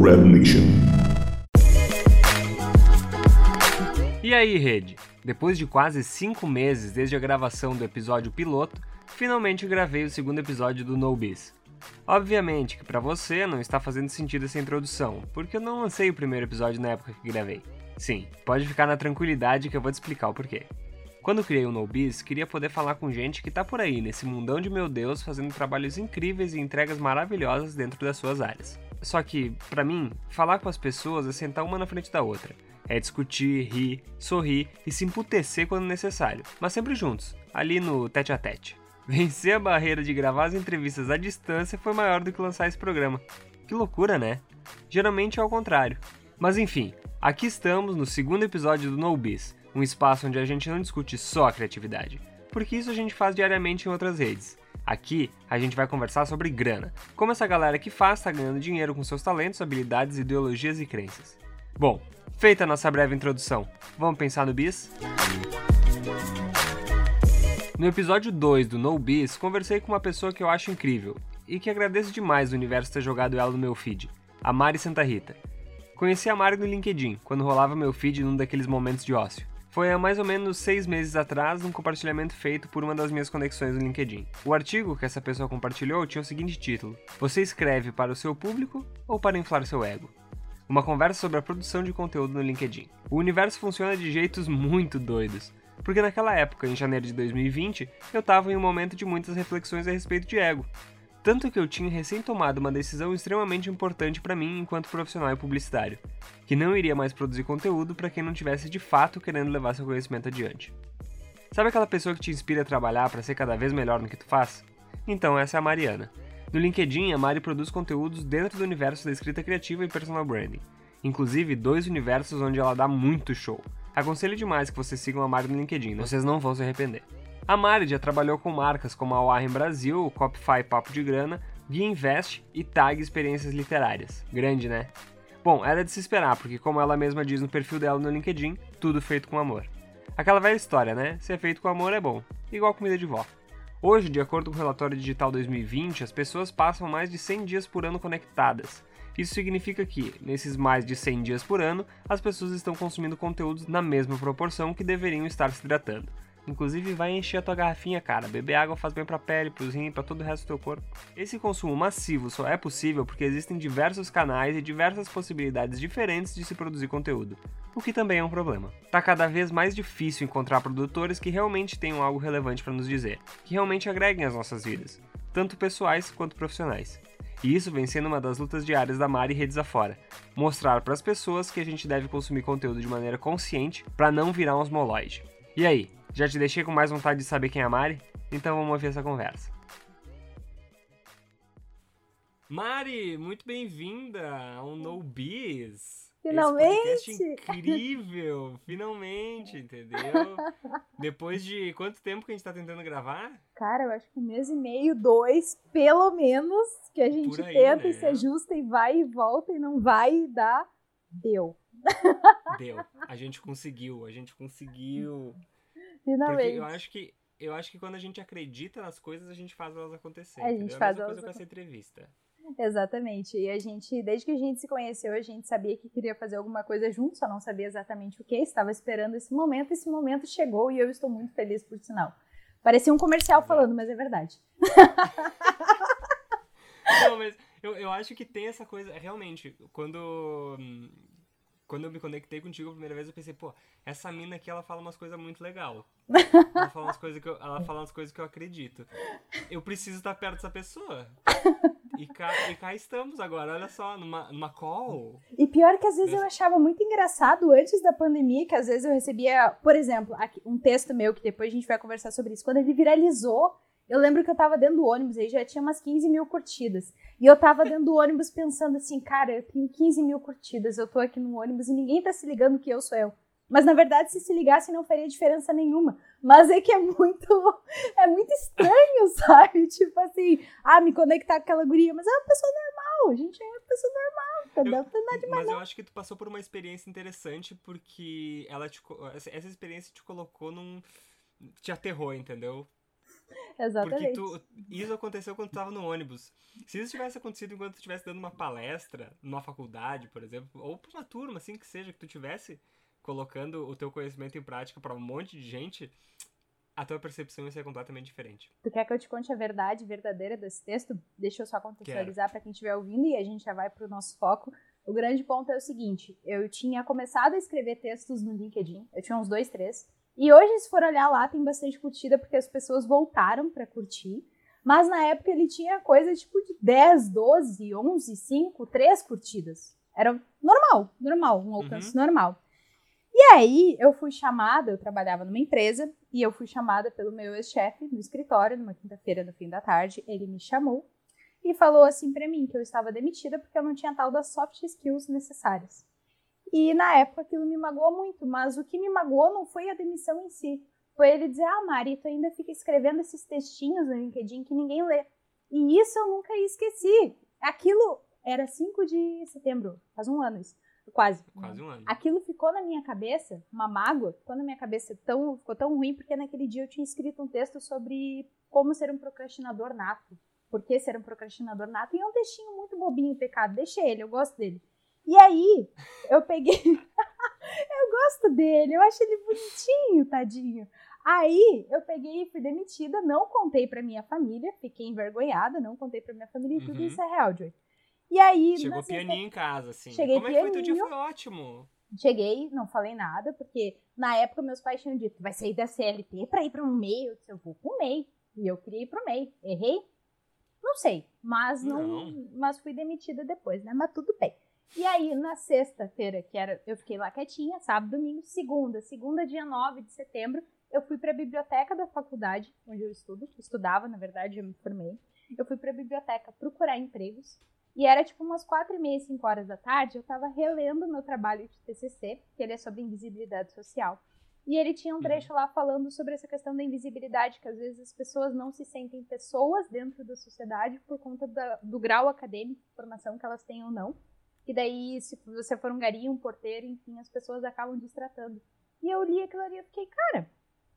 Red Nation. E aí, rede? Depois de quase 5 meses desde a gravação do episódio piloto, finalmente gravei o segundo episódio do No. Obviamente que para você não está fazendo sentido essa introdução, porque eu não lancei o primeiro episódio na época que gravei. Sim, pode ficar na tranquilidade que eu vou te explicar o porquê. Quando criei o NoBiz, queria poder falar com gente que tá por aí, nesse mundão de meu Deus, fazendo trabalhos incríveis e entregas maravilhosas dentro das suas áreas. Só que, para mim, falar com as pessoas é sentar uma na frente da outra. É discutir, rir, sorrir e se emputecer quando necessário, mas sempre juntos, ali no tete a tete. Vencer a barreira de gravar as entrevistas à distância foi maior do que lançar esse programa. Que loucura, né? Geralmente é ao contrário. Mas enfim, aqui estamos no segundo episódio do NoBiz, um espaço onde a gente não discute só a criatividade, porque isso a gente faz diariamente em outras redes. Aqui a gente vai conversar sobre grana, como essa galera que faz está ganhando dinheiro com seus talentos, habilidades, ideologias e crenças. Bom, feita a nossa breve introdução, vamos pensar no bis? No episódio 2 do No Biz, conversei com uma pessoa que eu acho incrível e que agradeço demais o universo ter jogado ela no meu feed, a Mari Santa Rita. Conheci a Mari no LinkedIn, quando rolava meu feed num daqueles momentos de ócio. Foi há mais ou menos seis meses atrás, num compartilhamento feito por uma das minhas conexões no LinkedIn. O artigo que essa pessoa compartilhou tinha o seguinte título: Você escreve para o seu público ou para inflar seu ego? Uma conversa sobre a produção de conteúdo no LinkedIn. O universo funciona de jeitos muito doidos. Porque naquela época, em janeiro de 2020, eu estava em um momento de muitas reflexões a respeito de ego. Tanto que eu tinha recém tomado uma decisão extremamente importante para mim enquanto profissional e publicitário, que não iria mais produzir conteúdo para quem não tivesse de fato querendo levar seu conhecimento adiante. Sabe aquela pessoa que te inspira a trabalhar para ser cada vez melhor no que tu faz? Então essa é a Mariana. No LinkedIn, a Mari produz conteúdos dentro do universo da escrita criativa e personal branding, inclusive dois universos onde ela dá muito show. Aconselho demais que vocês sigam a Mari no LinkedIn, vocês não vão se arrepender. A Mari já trabalhou com marcas como a Warren Brasil, Copify Papo de Grana, Guia Invest e Tag Experiências Literárias. Grande, né? Bom, era de se esperar, porque como ela mesma diz no perfil dela no LinkedIn, tudo feito com amor. Aquela velha história, né? Ser feito com amor é bom, igual comida de vó. Hoje, de acordo com o relatório digital 2020, as pessoas passam mais de 100 dias por ano conectadas. Isso significa que, nesses mais de 100 dias por ano, as pessoas estão consumindo conteúdos na mesma proporção que deveriam estar se hidratando. Inclusive, vai encher a tua garrafinha, cara. Beber água faz bem pra pele, pros rins, pra todo o resto do teu corpo. Esse consumo massivo só é possível porque existem diversos canais e diversas possibilidades diferentes de se produzir conteúdo, o que também é um problema. Tá cada vez mais difícil encontrar produtores que realmente tenham algo relevante para nos dizer, que realmente agreguem às nossas vidas, tanto pessoais quanto profissionais. E isso vem sendo uma das lutas diárias da Mari redes afora. Mostrar para as pessoas que a gente deve consumir conteúdo de maneira consciente para não virar um osmoloide. E aí, já te deixei com mais vontade de saber quem é a Mari? Então vamos ouvir essa conversa. Mari, muito bem-vinda ao No Biz. Finalmente! Esse incrível! Finalmente, entendeu? Depois de quanto tempo que a gente tá tentando gravar? Cara, eu acho que um mês e meio, dois, pelo menos, que a gente aí, tenta né? e se ajusta e vai e volta e não vai e dá. Deu. Deu. A gente conseguiu, a gente conseguiu. Porque Finalmente. eu acho que eu acho que quando a gente acredita nas coisas, a gente faz elas acontecerem. A gente faz a mesma elas coisa com essa entrevista. Exatamente. E a gente, desde que a gente se conheceu, a gente sabia que queria fazer alguma coisa junto, só não sabia exatamente o que. Estava esperando esse momento, esse momento chegou e eu estou muito feliz por sinal. Parecia um comercial falando, mas é verdade. Não, mas eu, eu acho que tem essa coisa, realmente, quando. Quando eu me conectei contigo a primeira vez, eu pensei, pô, essa mina aqui, ela fala umas coisas muito legal. Ela fala umas coisas que eu, ela fala umas coisas que eu acredito. Eu preciso estar perto dessa pessoa. E cá, e cá estamos agora, olha só, numa, numa call. E pior que às vezes eu achava muito engraçado antes da pandemia, que às vezes eu recebia, por exemplo, aqui- um texto meu, que depois a gente vai conversar sobre isso. Quando ele viralizou, eu lembro que eu tava dentro do ônibus, aí já tinha umas 15 mil curtidas. E eu tava dentro do ônibus pensando assim, cara, eu tenho 15 mil curtidas, eu tô aqui no ônibus e ninguém tá se ligando que eu sou eu. Mas na verdade, se se ligasse, não faria diferença nenhuma. Mas é que é muito, é muito estranho, sabe? Tipo assim, ah, me conectar com aquela guria, mas é uma pessoa normal, a gente é uma pessoa normal? Não tem nada de Mas eu acho que tu passou por uma experiência interessante porque ela te, essa experiência te colocou num. te aterrou, entendeu? Exatamente. Porque tu, isso aconteceu quando tu tava no ônibus. Se isso tivesse acontecido enquanto tu estivesse dando uma palestra numa faculdade, por exemplo, ou pra uma turma, assim que seja, que tu tivesse colocando o teu conhecimento em prática para um monte de gente, a tua percepção ia ser completamente diferente. Tu quer que eu te conte a verdade verdadeira desse texto? Deixa eu só contextualizar para quem estiver ouvindo e a gente já vai pro nosso foco. O grande ponto é o seguinte: eu tinha começado a escrever textos no LinkedIn, eu tinha uns dois, três, e hoje, se for olhar lá, tem bastante curtida porque as pessoas voltaram para curtir. Mas na época ele tinha coisa tipo de 10, 12, 11, 5, 3 curtidas. Era normal, normal, um alcance uhum. normal. E aí eu fui chamada, eu trabalhava numa empresa, e eu fui chamada pelo meu ex-chefe no escritório, numa quinta-feira no fim da tarde. Ele me chamou e falou assim para mim que eu estava demitida porque eu não tinha tal das soft skills necessárias. E na época aquilo me magoou muito, mas o que me magoou não foi a demissão em si. Foi ele dizer: Ah, Mari, tu ainda fica escrevendo esses textinhos no LinkedIn que ninguém lê. E isso eu nunca esqueci. Aquilo era 5 de setembro, faz um ano isso. Quase. Quase um ano. Aquilo ficou na minha cabeça, uma mágoa, ficou na minha cabeça tão, ficou tão ruim, porque naquele dia eu tinha escrito um texto sobre como ser um procrastinador nato. Por que ser um procrastinador nato? E é um textinho muito bobinho, pecado. Deixa ele, eu gosto dele. E aí, eu peguei. eu gosto dele, eu acho ele bonitinho, tadinho. Aí, eu peguei e fui demitida, não contei pra minha família, fiquei envergonhada, não contei pra minha família e tudo uhum. isso é real, Joey. E aí. Chegou pianinho em casa, assim. Cheguei Como pianinho, é que foi teu dia? Foi ótimo. Cheguei, não falei nada, porque na época meus pais tinham dito: vai sair da CLT pra ir pra um MEI. Eu disse: eu vou pro MEI. E eu queria ir pro MEI. Errei? Não sei, mas não, não. mas fui demitida depois, né? Mas tudo bem. E aí, na sexta-feira, que era, eu fiquei lá quietinha, sábado, domingo, segunda, segunda, dia 9 de setembro, eu fui para a biblioteca da faculdade, onde eu estudo, estudava, na verdade, eu me formei. Eu fui para a biblioteca procurar empregos, e era tipo umas quatro e meia, cinco horas da tarde, eu estava relendo meu trabalho de TCC, que ele é sobre invisibilidade social. E ele tinha um uhum. trecho lá falando sobre essa questão da invisibilidade, que às vezes as pessoas não se sentem pessoas dentro da sociedade por conta da, do grau acadêmico, formação que elas têm ou não. E daí, se você for um gari, um porteiro, enfim, as pessoas acabam distratando. E eu li aquilo ali e fiquei, cara,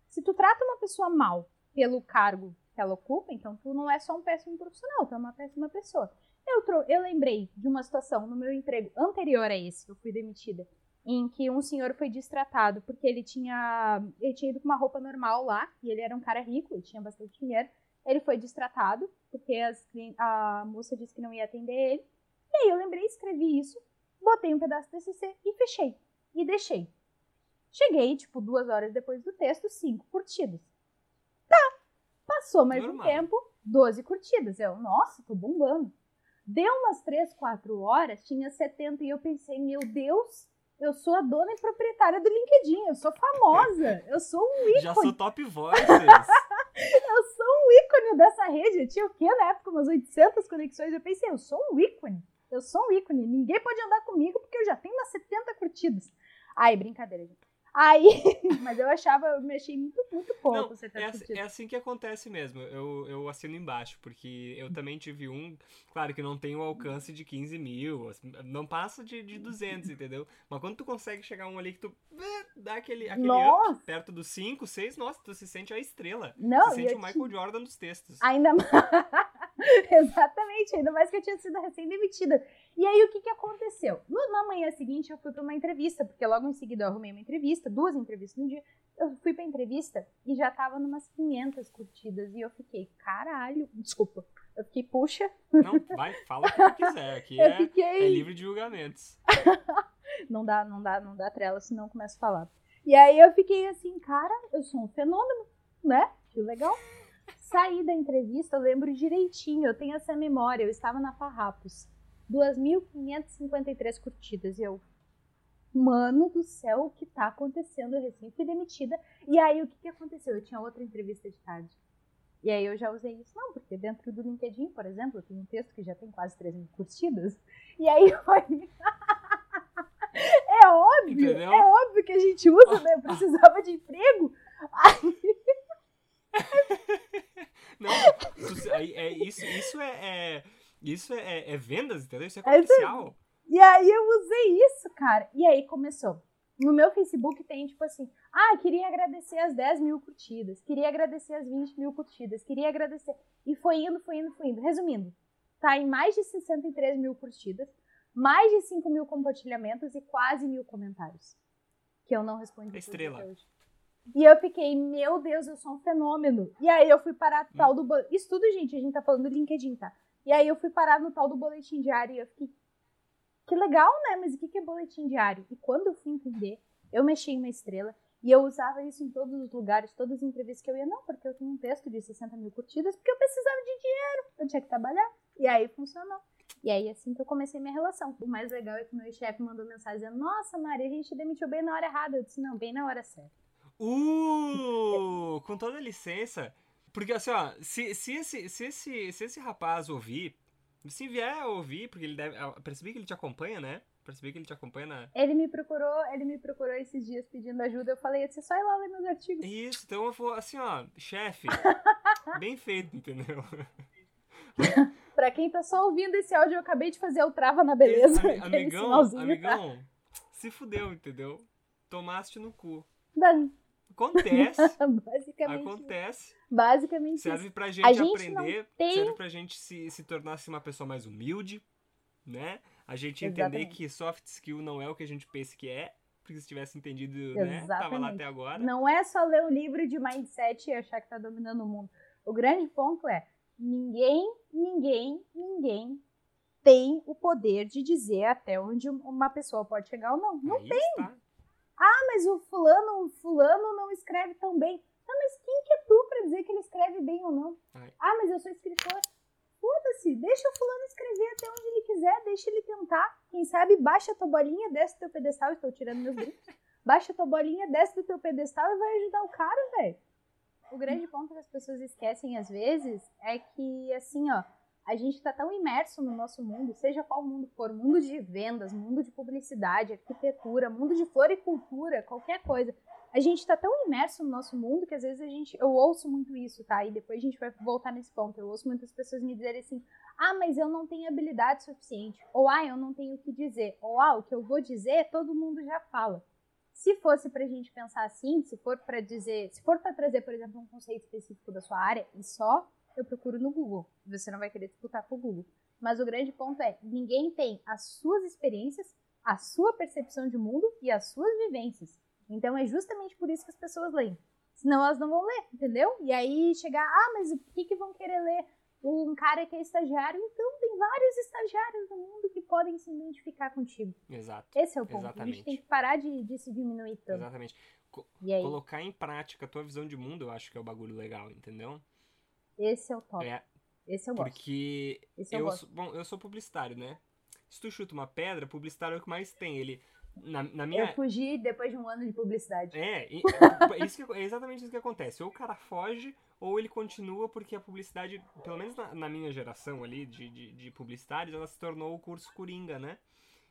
se tu trata uma pessoa mal pelo cargo que ela ocupa, então tu não é só um péssimo profissional, tu é uma péssima pessoa. Eu, eu lembrei de uma situação no meu emprego anterior a esse, que eu fui demitida, em que um senhor foi distratado porque ele tinha, ele tinha ido com uma roupa normal lá, e ele era um cara rico, ele tinha bastante dinheiro. Ele foi distratado porque as, a moça disse que não ia atender ele. E aí eu lembrei, escrevi isso, botei um pedaço do TCC e fechei. E deixei. Cheguei, tipo, duas horas depois do texto, cinco curtidas. Tá. Passou mais Normal. um tempo, 12 curtidas. Eu, nossa, tô bombando. Deu umas três, quatro horas, tinha 70 e eu pensei, meu Deus, eu sou a dona e proprietária do LinkedIn, eu sou famosa, eu sou um ícone. Já sou top voices. eu sou um ícone dessa rede. Eu tinha o quê na época? Umas 800 conexões. Eu pensei, eu sou um ícone. Eu sou um ícone. Ninguém pode andar comigo porque eu já tenho umas 70 curtidas. Ai, brincadeira, gente. Aí, mas eu achava, eu me achei muito, muito pouco. Não, tá é, assim, é assim que acontece mesmo. Eu, eu assino embaixo, porque eu também tive um, claro que não tem o alcance de 15 mil, não passa de, de 200, entendeu? Mas quando tu consegue chegar um ali que tu dá aquele, aquele up perto dos 5, 6, nossa, tu se sente a estrela. Não, se sente o Michael te... Jordan dos textos. Ainda mais. Exatamente, ainda mais que eu tinha sido recém-demitida. E aí, o que, que aconteceu? No, na manhã seguinte, eu fui para uma entrevista, porque logo em seguida eu arrumei uma entrevista, duas entrevistas no dia. Eu fui pra entrevista e já tava numas 500 curtidas. E eu fiquei, caralho, desculpa. Eu fiquei, puxa. Não, vai, fala o que quiser. Aqui é, fiquei... é livre de julgamentos. não dá, não dá, não dá trela, senão eu começo a falar. E aí eu fiquei assim, cara, eu sou um fenômeno, né? Que legal. Saí da entrevista, eu lembro direitinho, eu tenho essa memória, eu estava na Farrapos. 2.553 curtidas. E eu, mano do céu, o que tá acontecendo? Eu recém fui demitida. E aí, o que, que aconteceu? Eu tinha outra entrevista de tarde. E aí eu já usei isso. Não, porque dentro do LinkedIn, por exemplo, eu tenho um texto que já tem quase 3 mil curtidas. E aí foi... é óbvio, Entendeu? é óbvio que a gente usa, né? Eu precisava de emprego. Aí... Não, é, isso, isso é, é isso é, é, é vendas, entendeu? Isso é comercial. E aí eu usei isso, cara. E aí começou. No meu Facebook tem, tipo assim, ah, queria agradecer as 10 mil curtidas, queria agradecer as 20 mil curtidas, queria agradecer. E foi indo, foi indo, foi indo. Resumindo, tá em mais de 63 mil curtidas, mais de 5 mil compartilhamentos e quase mil comentários. Que eu não respondi. Estrela. Hoje. E eu fiquei, meu Deus, eu sou um fenômeno. E aí eu fui parar no tal do. Isso tudo, gente, a gente tá falando do LinkedIn, tá? E aí eu fui parar no tal do boletim diário e eu fiquei, que legal, né? Mas o que é boletim diário? E quando eu fui entender, eu mexi em uma estrela e eu usava isso em todos os lugares, todas as entrevistas que eu ia. Não, porque eu tenho um texto de 60 mil curtidas, porque eu precisava de dinheiro, eu tinha que trabalhar. E aí funcionou. E aí, assim que eu comecei minha relação. O mais legal é que meu chefe mandou mensagem dizendo: Nossa, Mari, a gente demitiu bem na hora errada. Eu disse: Não, bem na hora certa. Uh! Com toda licença. Porque assim, ó, se, se, esse, se, esse, se esse rapaz ouvir, se vier a ouvir, porque ele deve. Percebi que ele te acompanha, né? Percebi que ele te acompanha na. Ele me procurou, ele me procurou esses dias pedindo ajuda. Eu falei, você só ir lá ler meus artigos. Isso, então eu vou, assim, ó, chefe, bem feito, entendeu? pra quem tá só ouvindo esse áudio, eu acabei de fazer o trava na beleza. Esse, amigão, amigão, se fudeu, entendeu? Tomaste no cu. Dani. Acontece. Basicamente. Acontece. Basicamente. Serve pra gente, a gente aprender, tem... serve pra gente se, se tornar assim, uma pessoa mais humilde, né? A gente Exatamente. entender que soft skill não é o que a gente pensa que é, porque se tivesse entendido, Exatamente. né? Tava lá até agora. Não é só ler um livro de mindset e achar que tá dominando o mundo. O grande ponto é, ninguém, ninguém, ninguém tem o poder de dizer até onde uma pessoa pode chegar ou não. Não Aí tem. Está. Ah, mas o fulano, o fulano não escreve tão bem. Tá, mas quem que é tu pra dizer que ele escreve bem ou não? Ai. Ah, mas eu sou escritor. Foda-se, deixa o fulano escrever até onde ele quiser, deixa ele tentar. Quem sabe, baixa a tua bolinha, desce do teu pedestal, estou tirando meus brincos. Baixa a tua bolinha, desce do teu pedestal e vai ajudar o cara, velho. O grande ponto que as pessoas esquecem às vezes é que, assim, ó, a gente está tão imerso no nosso mundo, seja qual mundo for, mundo de vendas, mundo de publicidade, arquitetura, mundo de floricultura, qualquer coisa. A gente está tão imerso no nosso mundo que às vezes a gente, eu ouço muito isso, tá? E depois a gente vai voltar nesse ponto. Eu ouço muitas pessoas me dizerem assim: "Ah, mas eu não tenho habilidade suficiente", ou "Ah, eu não tenho o que dizer", ou "Ah, o que eu vou dizer, todo mundo já fala". Se fosse pra gente pensar assim, se for para dizer, se for para trazer, por exemplo, um conceito específico da sua área e só eu procuro no Google. Você não vai querer disputar com o Google. Mas o grande ponto é, ninguém tem as suas experiências, a sua percepção de mundo e as suas vivências. Então é justamente por isso que as pessoas leem. Senão elas não vão ler, entendeu? E aí chegar, ah, mas o que, que vão querer ler? Um cara que é estagiário, então tem vários estagiários no mundo que podem se identificar contigo. Exato. Esse é o ponto. Exatamente. A gente tem que parar de, de se diminuir tanto. Exatamente. Co E colocar em prática a tua visão de mundo, eu acho que é o bagulho legal, entendeu? Esse é o top. É, Esse eu gosto. porque Esse eu, eu, gosto. sou, bom, eu sou publicitário, né? Se tu chuta uma pedra, publicitário é o que mais tem. Ele na, na minha Eu fugi depois de um ano de publicidade. É, e- é isso que- é exatamente isso que acontece. Ou o cara foge, ou ele continua, porque a publicidade, pelo menos na, na minha geração ali de, de, de publicitários, ela se tornou o curso Coringa, né?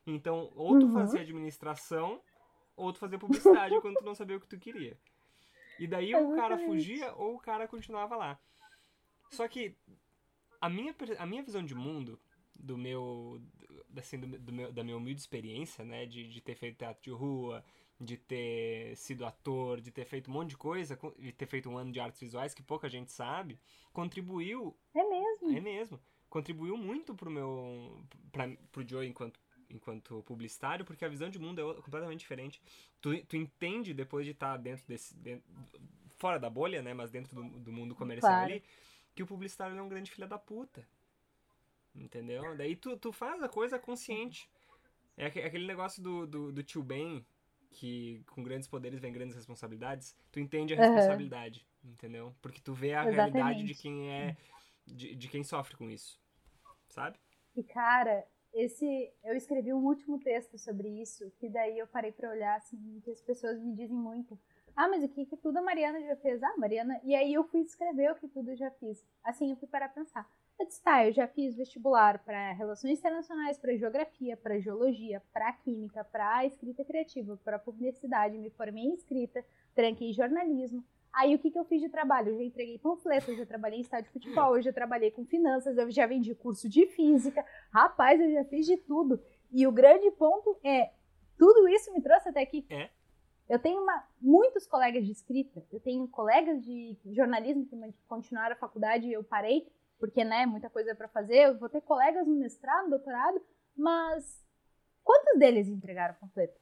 Então, ou tu Uhum. fazia administração, ou tu fazia publicidade quando tu não sabia o que tu queria. E daí ou o cara fugia, ou o cara continuava lá. Só que a minha, a minha visão de mundo, do meu, assim, do, do meu, da minha humilde experiência, né, de, de ter feito teatro de rua, de ter sido ator, de ter feito um monte de coisa, co- de ter feito um ano de artes visuais que pouca gente sabe, contribuiu, É mesmo. é mesmo, contribuiu muito pro meu, pra, pro Joe enquanto enquanto publicitário, porque a visão de mundo é completamente diferente. Tu, tu entende depois de estar dentro desse, dentro- fora da bolha, né, mas dentro do, do mundo comercial Claro. ali, que o publicitário é um grande filho da puta. Entendeu? Daí tu, tu faz a coisa consciente. É aque- aquele negócio do, do, do tio Ben, que com grandes poderes vem grandes responsabilidades. Tu entende a Aham. responsabilidade, entendeu? Porque tu vê a realidade de Exatamente. quem é. De, de quem sofre com isso. Sabe? E cara, esse eu escrevi um último texto sobre isso, que daí eu parei pra olhar assim, que as pessoas me dizem muito. Ah, mas o que que tudo a Mariana já fez? Ah, Mariana. E aí eu fui escrever o que tudo eu já fiz. Assim, eu fui parar pra pensar. Eu disse, tá, eu já fiz vestibular para relações internacionais, para geografia, para geologia, para química, para escrita criativa, para publicidade, me formei em escrita, tranquei jornalismo. Aí o que, que eu fiz de trabalho? Eu já entreguei panfleto, eu já trabalhei em estádio de futebol, eu já trabalhei com finanças, eu já vendi curso de física. Rapaz, eu já fiz de tudo. E o grande ponto é Tudo isso me trouxe até aqui. É. Eu tenho uma, muitos colegas de escrita, eu tenho colegas de jornalismo que continuaram a faculdade e eu parei, porque, né, muita coisa para fazer. Eu vou ter colegas no mestrado, doutorado, mas quantos deles entregaram panfleto?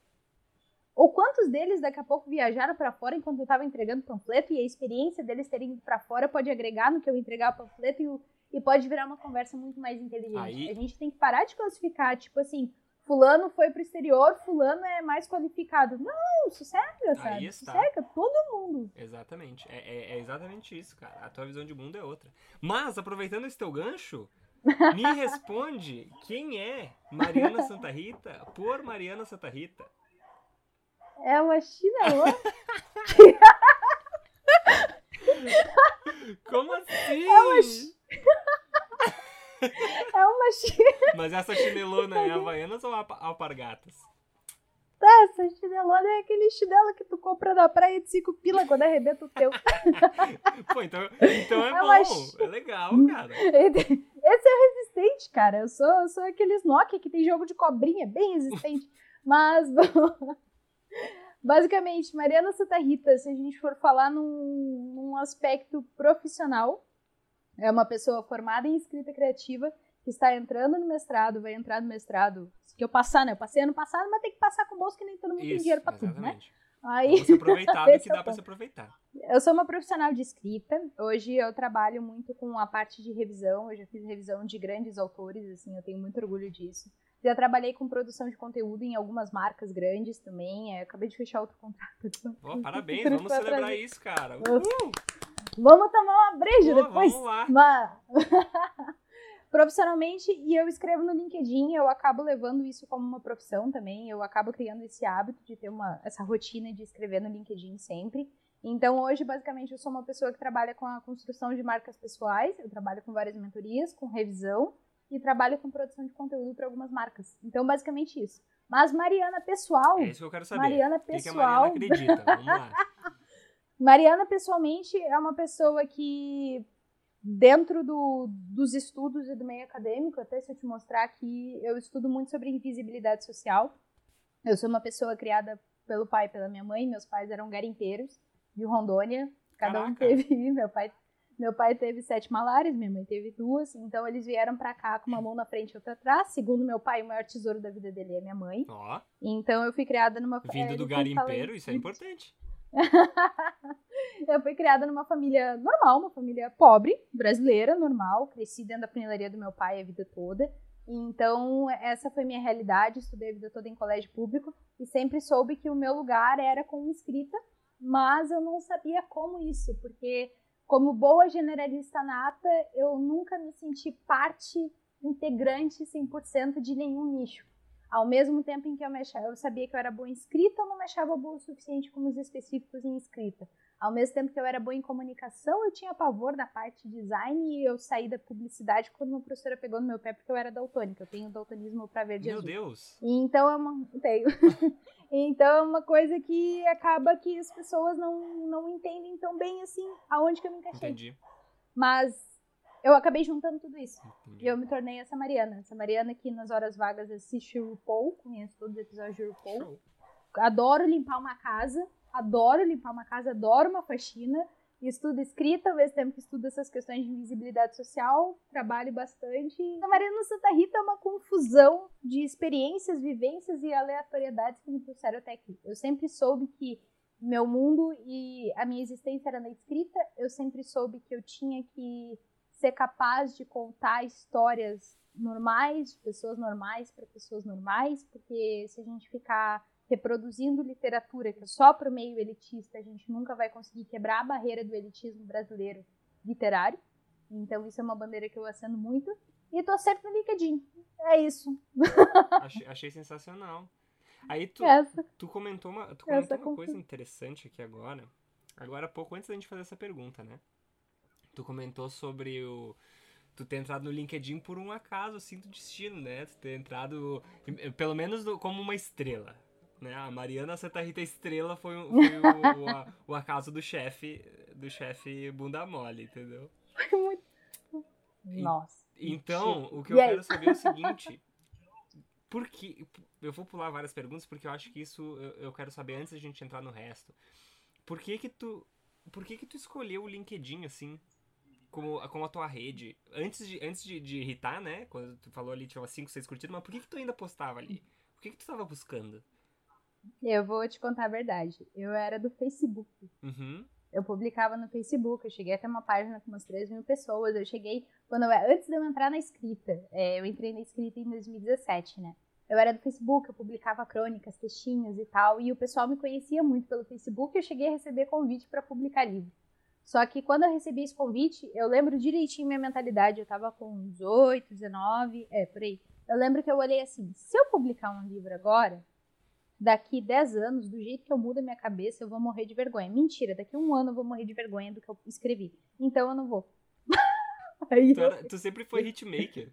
Ou quantos deles daqui a pouco viajaram para fora enquanto eu estava entregando panfleto e a experiência deles terem ido para fora pode agregar no que eu entregar o panfleto e, e pode virar uma conversa muito mais inteligente. Aí... A gente tem que parar de classificar, tipo assim, fulano foi pro exterior, fulano é mais qualificado. Não, sossega, sabe? Aí está. Sossega, todo mundo. Exatamente. É, é, é, exatamente isso, cara. A tua visão de mundo é outra. Mas, aproveitando esse teu gancho, me responde quem é Mariana Santa Rita por Mariana Santa Rita. É uma chinelô. Como assim? É uma, é uma chinelona. Mas essa chinelona é Havaianas ou alpargatas? Tá, essa chinelona é aquele chinelo que tu compra na praia de cinco pila quando arrebenta o teu. Pô, então, então é, é bom. É legal, cara. Esse é resistente, cara. Eu sou, eu sou aqueles Nokia que tem jogo de cobrinha, bem resistente. Mas, bom, Basicamente, Mariana Santa Rita, se a gente for falar num, num aspecto profissional, é uma pessoa formada em escrita criativa que está entrando no mestrado, vai entrar no mestrado. Que eu passar, né? Eu passei ano passado, mas tem que passar com bolsa que nem todo mundo Isso, tem dinheiro para tudo, né? Aí, aproveitar do que dá para se aproveitar. Eu sou uma profissional de escrita. Hoje eu trabalho muito com a parte de revisão. Eu já fiz revisão de grandes autores, assim, eu tenho muito orgulho disso. Já trabalhei com produção de conteúdo em algumas marcas grandes também. É, acabei de fechar outro contrato. Oh, parabéns, vamos celebrar isso, cara. Uh! Vamos tomar uma breja oh, depois. Vamos lá. Mas... Profissionalmente, e eu escrevo no LinkedIn, eu acabo levando isso como uma profissão também. Eu acabo criando esse hábito de ter uma, essa rotina de escrever no LinkedIn sempre. Então, hoje, basicamente, eu sou uma pessoa que trabalha com a construção de marcas pessoais. Eu trabalho com várias mentorias, com revisão e trabalho com produção de conteúdo para algumas marcas. Então, basicamente isso. Mas Mariana pessoal. É isso que eu quero saber. Mariana pessoal. Que, que a Mariana acredita? Vamos lá. Mariana pessoalmente é uma pessoa que dentro do, dos estudos e do meio acadêmico, até se eu te mostrar aqui, eu estudo muito sobre invisibilidade social. Eu sou uma pessoa criada pelo pai e pela minha mãe. Meus pais eram garimpeiros de Rondônia. Cada Caraca. um teve. Meu pai meu pai teve sete malárias, minha mãe teve duas, então eles vieram para cá com uma mão na frente e outra atrás. Segundo meu pai, o maior tesouro da vida dele é minha mãe. Ó. Então eu fui criada numa Vindo do garimpeiro, isso é importante. eu fui criada numa família normal, uma família pobre, brasileira, normal. Cresci dentro da funilaria do meu pai a vida toda. Então, essa foi minha realidade. Estudei a vida toda em colégio público e sempre soube que o meu lugar era com escrita, mas eu não sabia como isso, porque como boa generalista nata, eu nunca me senti parte integrante 100% de nenhum nicho. Ao mesmo tempo em que eu, me achava, eu sabia que eu era boa em escrita, eu não me achava boa o suficiente com os específicos em escrita. Ao mesmo tempo que eu era boa em comunicação, eu tinha pavor da parte de design e eu saí da publicidade quando uma professora pegou no meu pé porque eu era daltônica. Eu tenho daltonismo para ver de Meu azul. Deus! Então é uma... Tenho. então é uma coisa que acaba que as pessoas não, não entendem tão bem assim aonde que eu me encaixei. Entendi. Mas eu acabei juntando tudo isso. Entendi. E eu me tornei essa Mariana. Essa Mariana que nas horas vagas assiste o RuPaul, conheço todos os episódios de RuPaul. Show. Adoro limpar uma casa adoro limpar uma casa, adoro uma faxina, estudo escrita, ao mesmo tempo que estudo essas questões de invisibilidade social, trabalho bastante. A Mariana Santa Rita é uma confusão de experiências, vivências e aleatoriedades que me trouxeram até aqui. Eu sempre soube que meu mundo e a minha existência era na escrita, eu sempre soube que eu tinha que ser capaz de contar histórias normais, de pessoas normais para pessoas normais, porque se a gente ficar reproduzindo literatura que é só para o meio elitista, a gente nunca vai conseguir quebrar a barreira do elitismo brasileiro literário. Então, isso é uma bandeira que eu acendo muito. E tô sempre no LinkedIn. É isso. Achei, achei sensacional. Aí tu, essa, tu comentou uma, tu comentou uma coisa interessante aqui agora. Agora, pouco antes da gente fazer essa pergunta, né? Tu comentou sobre o. Tu ter entrado no LinkedIn por um acaso, assim, do destino, né? Tu ter entrado, pelo menos, como uma estrela. Né? A Mariana Santa Rita Estrela foi, foi o, o, o, acaso do chefe do chefe bunda mole, entendeu? Nossa. Então, o que eu quero saber é o seguinte. por que. Eu vou pular várias perguntas porque eu acho que isso eu, eu quero saber antes da gente entrar no resto. Por que que tu. Por que que tu escolheu o LinkedIn, assim, como, como a tua rede? Antes de, antes de, de irritar, né? Quando tu falou ali, tinha umas 5, 6 curtidas, mas por que que tu ainda postava ali? O que que tu tava buscando? Eu vou te contar a verdade. Eu era do Facebook. Uhum. Eu publicava no Facebook, eu cheguei até uma página com umas 3 mil pessoas. Eu cheguei, quando eu, antes de eu entrar na escrita, é, eu entrei na escrita em 2017, né? Eu era do Facebook, eu publicava crônicas, textinhos e tal, e o pessoal me conhecia muito pelo Facebook e eu cheguei a receber convite para publicar livro. Só que quando eu recebi esse convite, eu lembro direitinho minha mentalidade, eu tava com 18, 19, é, por aí. Eu lembro que eu olhei assim, se eu publicar um livro agora, daqui 10 anos, do jeito que eu mudo a minha cabeça, eu vou morrer de vergonha. Mentira, daqui um ano eu vou morrer de vergonha do que eu escrevi. Então eu não vou. tu, era, tu, sempre foi hitmaker.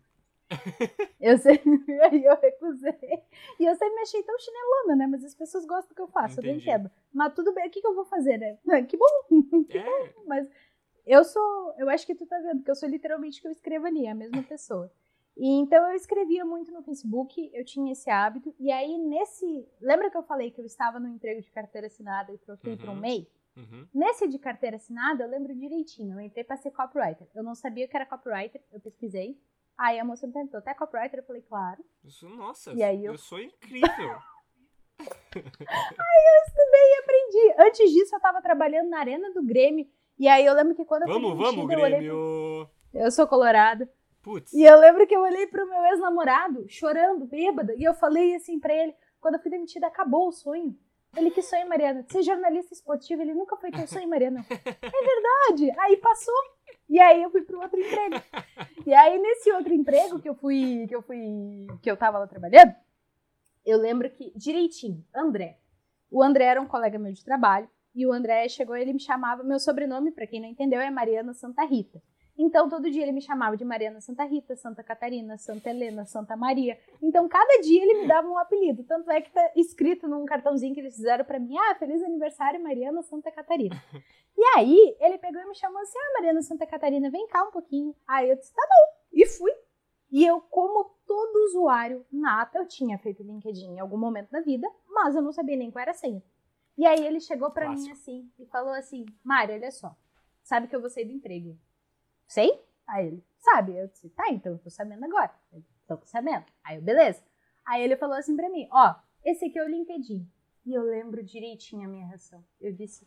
Eu sempre, aí eu recusei. E eu sempre me achei tão chinelona, né? Mas as pessoas gostam do que eu faço, Entendi. eu entendo. Mas tudo bem, o que, que eu vou fazer, né? Que bom! Que é. bom. Mas eu sou, eu acho que tu tá vendo que eu sou literalmente o que eu escrevo ali, a mesma pessoa. E, então eu escrevia muito no Facebook, eu tinha esse hábito. E aí nesse. Lembra que eu falei que eu estava no emprego de carteira assinada e troquei uhum. para um MEI? Uhum. Nesse de carteira assinada, eu lembro direitinho. Eu entrei para ser copywriter. Eu não sabia que era copywriter, eu pesquisei. Aí a moça me perguntou, até copywriter? Eu falei, claro. Nossa, e aí eu... eu sou incrível. aí eu estudei e aprendi. Antes disso, eu estava trabalhando na arena do Grêmio. E aí eu lembro que quando eu Vamos, vamos, Grêmio! Eu, pro... eu sou colorado. Putz. E eu lembro que eu olhei pro meu ex-namorado, chorando, bêbada, e eu falei assim pra ele, quando eu fui demitida, acabou o sonho. Ele, que sonho, Mariana? Ser jornalista esportivo, ele nunca foi teu sonho, Mariana. é verdade. Aí passou. E aí eu fui pro outro emprego. E aí, nesse outro emprego que eu fui, que eu fui, que eu tava lá trabalhando, eu lembro que, direitinho, André. O André era um colega meu de trabalho, e o André chegou e ele me chamava, meu sobrenome, para quem não entendeu, é Mariana Santa Rita. Então, todo dia ele me chamava de Mariana Santa Rita, Santa Catarina, Santa Helena, Santa Maria. Então, cada dia ele me dava um apelido. Tanto é que tá escrito num cartãozinho que eles fizeram para mim: Ah, feliz aniversário, Mariana Santa Catarina. e aí, ele pegou e me chamou assim: Ah, Mariana Santa Catarina, vem cá um pouquinho. Aí eu disse: Tá bom. E fui. E eu, como todo usuário nata, eu tinha feito LinkedIn em algum momento da vida, mas eu não sabia nem qual era a senha. E aí ele chegou para mim assim e falou assim: Mário, olha só, sabe que eu vou sair do emprego. Sei? Aí ele, sabe? Eu disse, tá, então eu tô sabendo agora. Eu, tô sabendo. Aí eu, beleza. Aí ele falou assim pra mim, ó, esse aqui é o LinkedIn. E eu lembro direitinho a minha reação. Eu disse,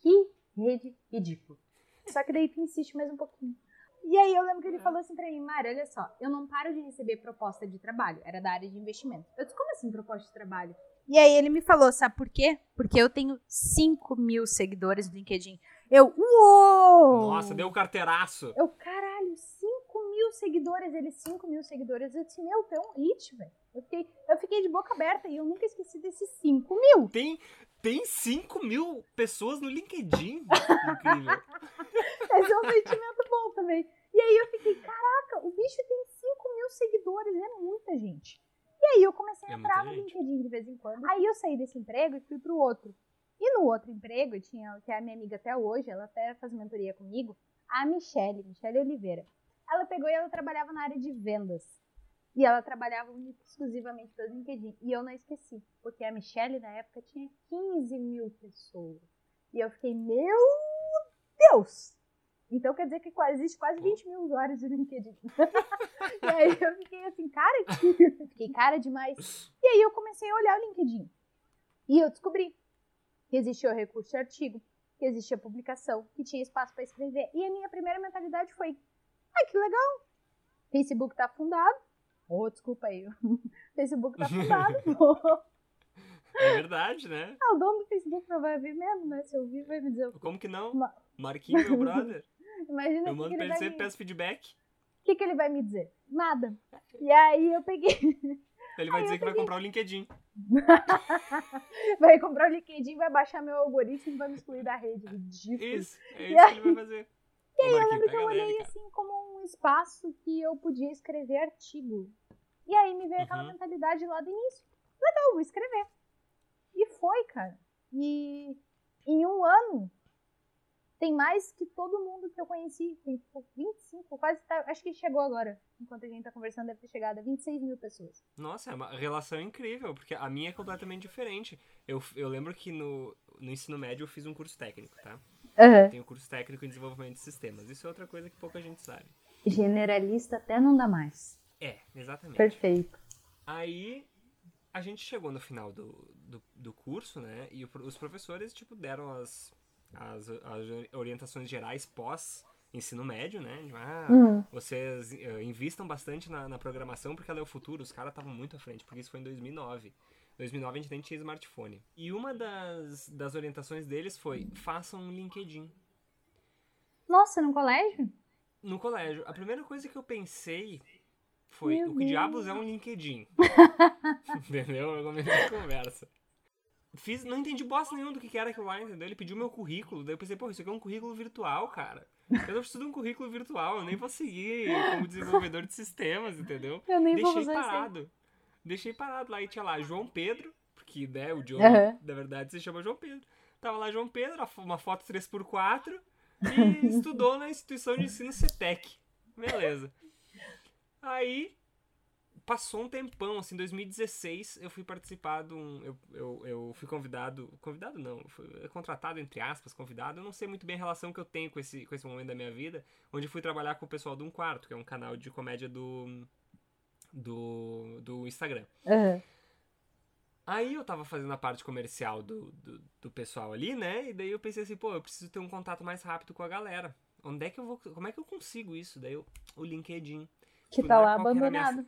que rede ridícula. Só que daí tu insiste mais um pouquinho. E aí eu lembro que ele falou assim pra mim, Mário, olha só, eu não paro de receber proposta de trabalho. Era da área de investimento. Eu disse, como assim proposta de trabalho? E aí ele me falou, sabe por quê? Porque eu tenho 5 mil seguidores no LinkedIn. Eu, uou! Nossa, deu um carteiraço. Eu, caralho, 5 mil seguidores. Ele, 5 mil seguidores. Eu disse, meu, tu é um hit, velho. Eu fiquei, eu fiquei de boca aberta e eu nunca esqueci desses 5 mil. Tem, tem 5 mil pessoas no LinkedIn. Incrível. Esse é um sentimento bom também. E aí eu fiquei, caraca, o bicho tem 5 mil seguidores. É muita gente. E aí eu comecei a é entrar no LinkedIn de vez em quando. Aí eu saí desse emprego e fui pro outro. E no outro emprego, tinha, que é a minha amiga até hoje, ela até faz mentoria comigo, a Michelle, Michelle Oliveira. Ela pegou e ela trabalhava na área de vendas. E ela trabalhava exclusivamente pelo LinkedIn. E eu não esqueci, porque a Michelle na época tinha 15 mil pessoas. E eu fiquei, meu Deus! Então quer dizer que existe quase 20 mil usuários de LinkedIn. e aí eu fiquei assim, cara, fiquei cara demais. E aí eu comecei a olhar o LinkedIn. E eu descobri que existia o recurso de artigo, que existia publicação, que tinha espaço para escrever. E a minha primeira mentalidade foi: ai, que legal! Facebook tá fundado. Oh, desculpa aí. Facebook tá fundado. É verdade, né? Ah, o dono do Facebook não vai vir mesmo, né? Se eu vir, vai me dizer. Como que não? Ma... Marquinhos, meu brother. Imagina eu mando que pra ele, ele peço feedback. O que, que ele vai me dizer? Nada. E aí eu peguei. Ele vai aí dizer que vai comprar o LinkedIn. vai comprar o LinkedIn, vai baixar meu algoritmo e vai me excluir da rede. Ridículo. Isso, é isso aí, que ele vai fazer. E aí eu lembro que eu olhei assim como um espaço que eu podia escrever artigo. E aí me veio uhum. aquela mentalidade lá do início. Legal, vou escrever. E foi, cara. E em um ano tem mais que todo mundo que eu conheci. Tem tipo, 25, quase tá, acho que chegou agora. Enquanto a gente tá conversando, deve ter chegado a 26 mil pessoas. Nossa, é uma relação incrível, porque a minha é completamente diferente. Eu, eu lembro que no, no ensino médio eu fiz um curso técnico, tá? Uhum. Tenho curso técnico em desenvolvimento de sistemas. Isso é outra coisa que pouca gente sabe. Generalista até não dá mais. É, exatamente. Perfeito. Aí a gente chegou no final do, do, do curso, né? E o, os professores, tipo, deram as, as, as orientações gerais pós ensino médio, né? Tipo, ah, Uhum. vocês uh, invistam bastante na, na, programação porque ela é o futuro. Os caras estavam muito à frente, porque isso foi em 2009. Em 2009 a gente nem tinha smartphone. E uma das, das orientações deles foi: façam um LinkedIn. Nossa, no colégio? No colégio. A primeira coisa que eu pensei foi: Meu o que Deus. diabos é um LinkedIn? entendeu? Eu comecei a conversa. Fiz, não entendi bosta nenhuma do que era aquilo lá, entendeu? Ele pediu meu currículo, daí eu pensei, pô, isso aqui é um currículo virtual, cara. Eu não preciso de um currículo virtual, eu nem vou seguir como desenvolvedor de sistemas, entendeu? Eu nem vou Deixei usar isso aí. parado. Deixei parado lá e tinha lá João Pedro, porque, né, o John, Aham. na verdade, se chama João Pedro. Tava lá João Pedro, uma foto 3x4 e estudou na instituição de ensino CETEC. Beleza. Aí, passou um tempão, assim, em 2016, eu fui participar de um. Eu, eu, eu fui convidado. Convidado não, fui contratado, entre aspas, convidado. Eu não sei muito bem a relação que eu tenho com esse, com esse momento da minha vida, onde fui trabalhar com o pessoal do Um Quarto, que é um canal de comédia do. do, do Instagram. Aham. Aí eu tava fazendo a parte comercial do, do, do pessoal ali, né? E daí eu pensei assim, pô, eu preciso ter um contato mais rápido com a galera. Onde é que eu vou. Como é que eu consigo isso? Daí eu, o LinkedIn. Que tá lá, lá qual que era a minha-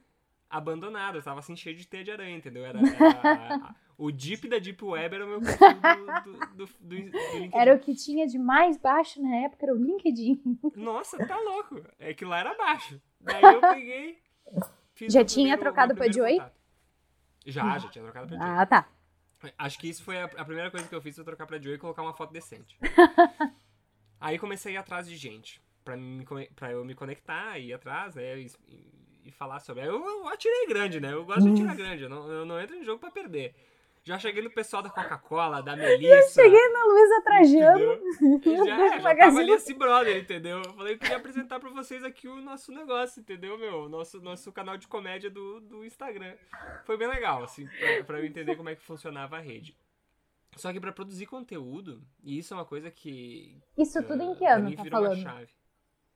abandonado. Eu tava assim cheio de teia de aranha, entendeu? Era, era a- a- o Deep da Deep Web era o meu perfil do, do, do, do- LinkedIn. Era o que tinha de mais baixo na época, era o LinkedIn. Nossa, tá louco. É que lá era baixo. Daí eu peguei. Já tinha primeiro- trocado pra Joey? contato. Já, já tinha trocado pra Joey. Ah, tá. Acho que isso foi a, a primeira coisa que eu fiz foi trocar pra Joey e colocar uma foto decente. Aí comecei a ir atrás de gente. Pra, me, conec- pra eu me conectar, ir atrás, né? E, falar sobre. Eu, eu atirei grande, né? Eu gosto de atirar grande. Eu não, eu não entro em jogo pra perder. Já cheguei no pessoal da Coca-Cola, da Melissa. Cheguei na Luísa Trajano. entendeu? Já, já tava ali esse brother, entendeu? Eu falei que eu queria apresentar pra vocês aqui o nosso negócio, entendeu, meu? Nosso, nosso canal de comédia do, do Instagram. Foi bem legal, assim, pra, pra eu entender como é que funcionava a rede. Só que pra produzir conteúdo, e isso é uma coisa que. Isso tudo em que ano tá falando? chave.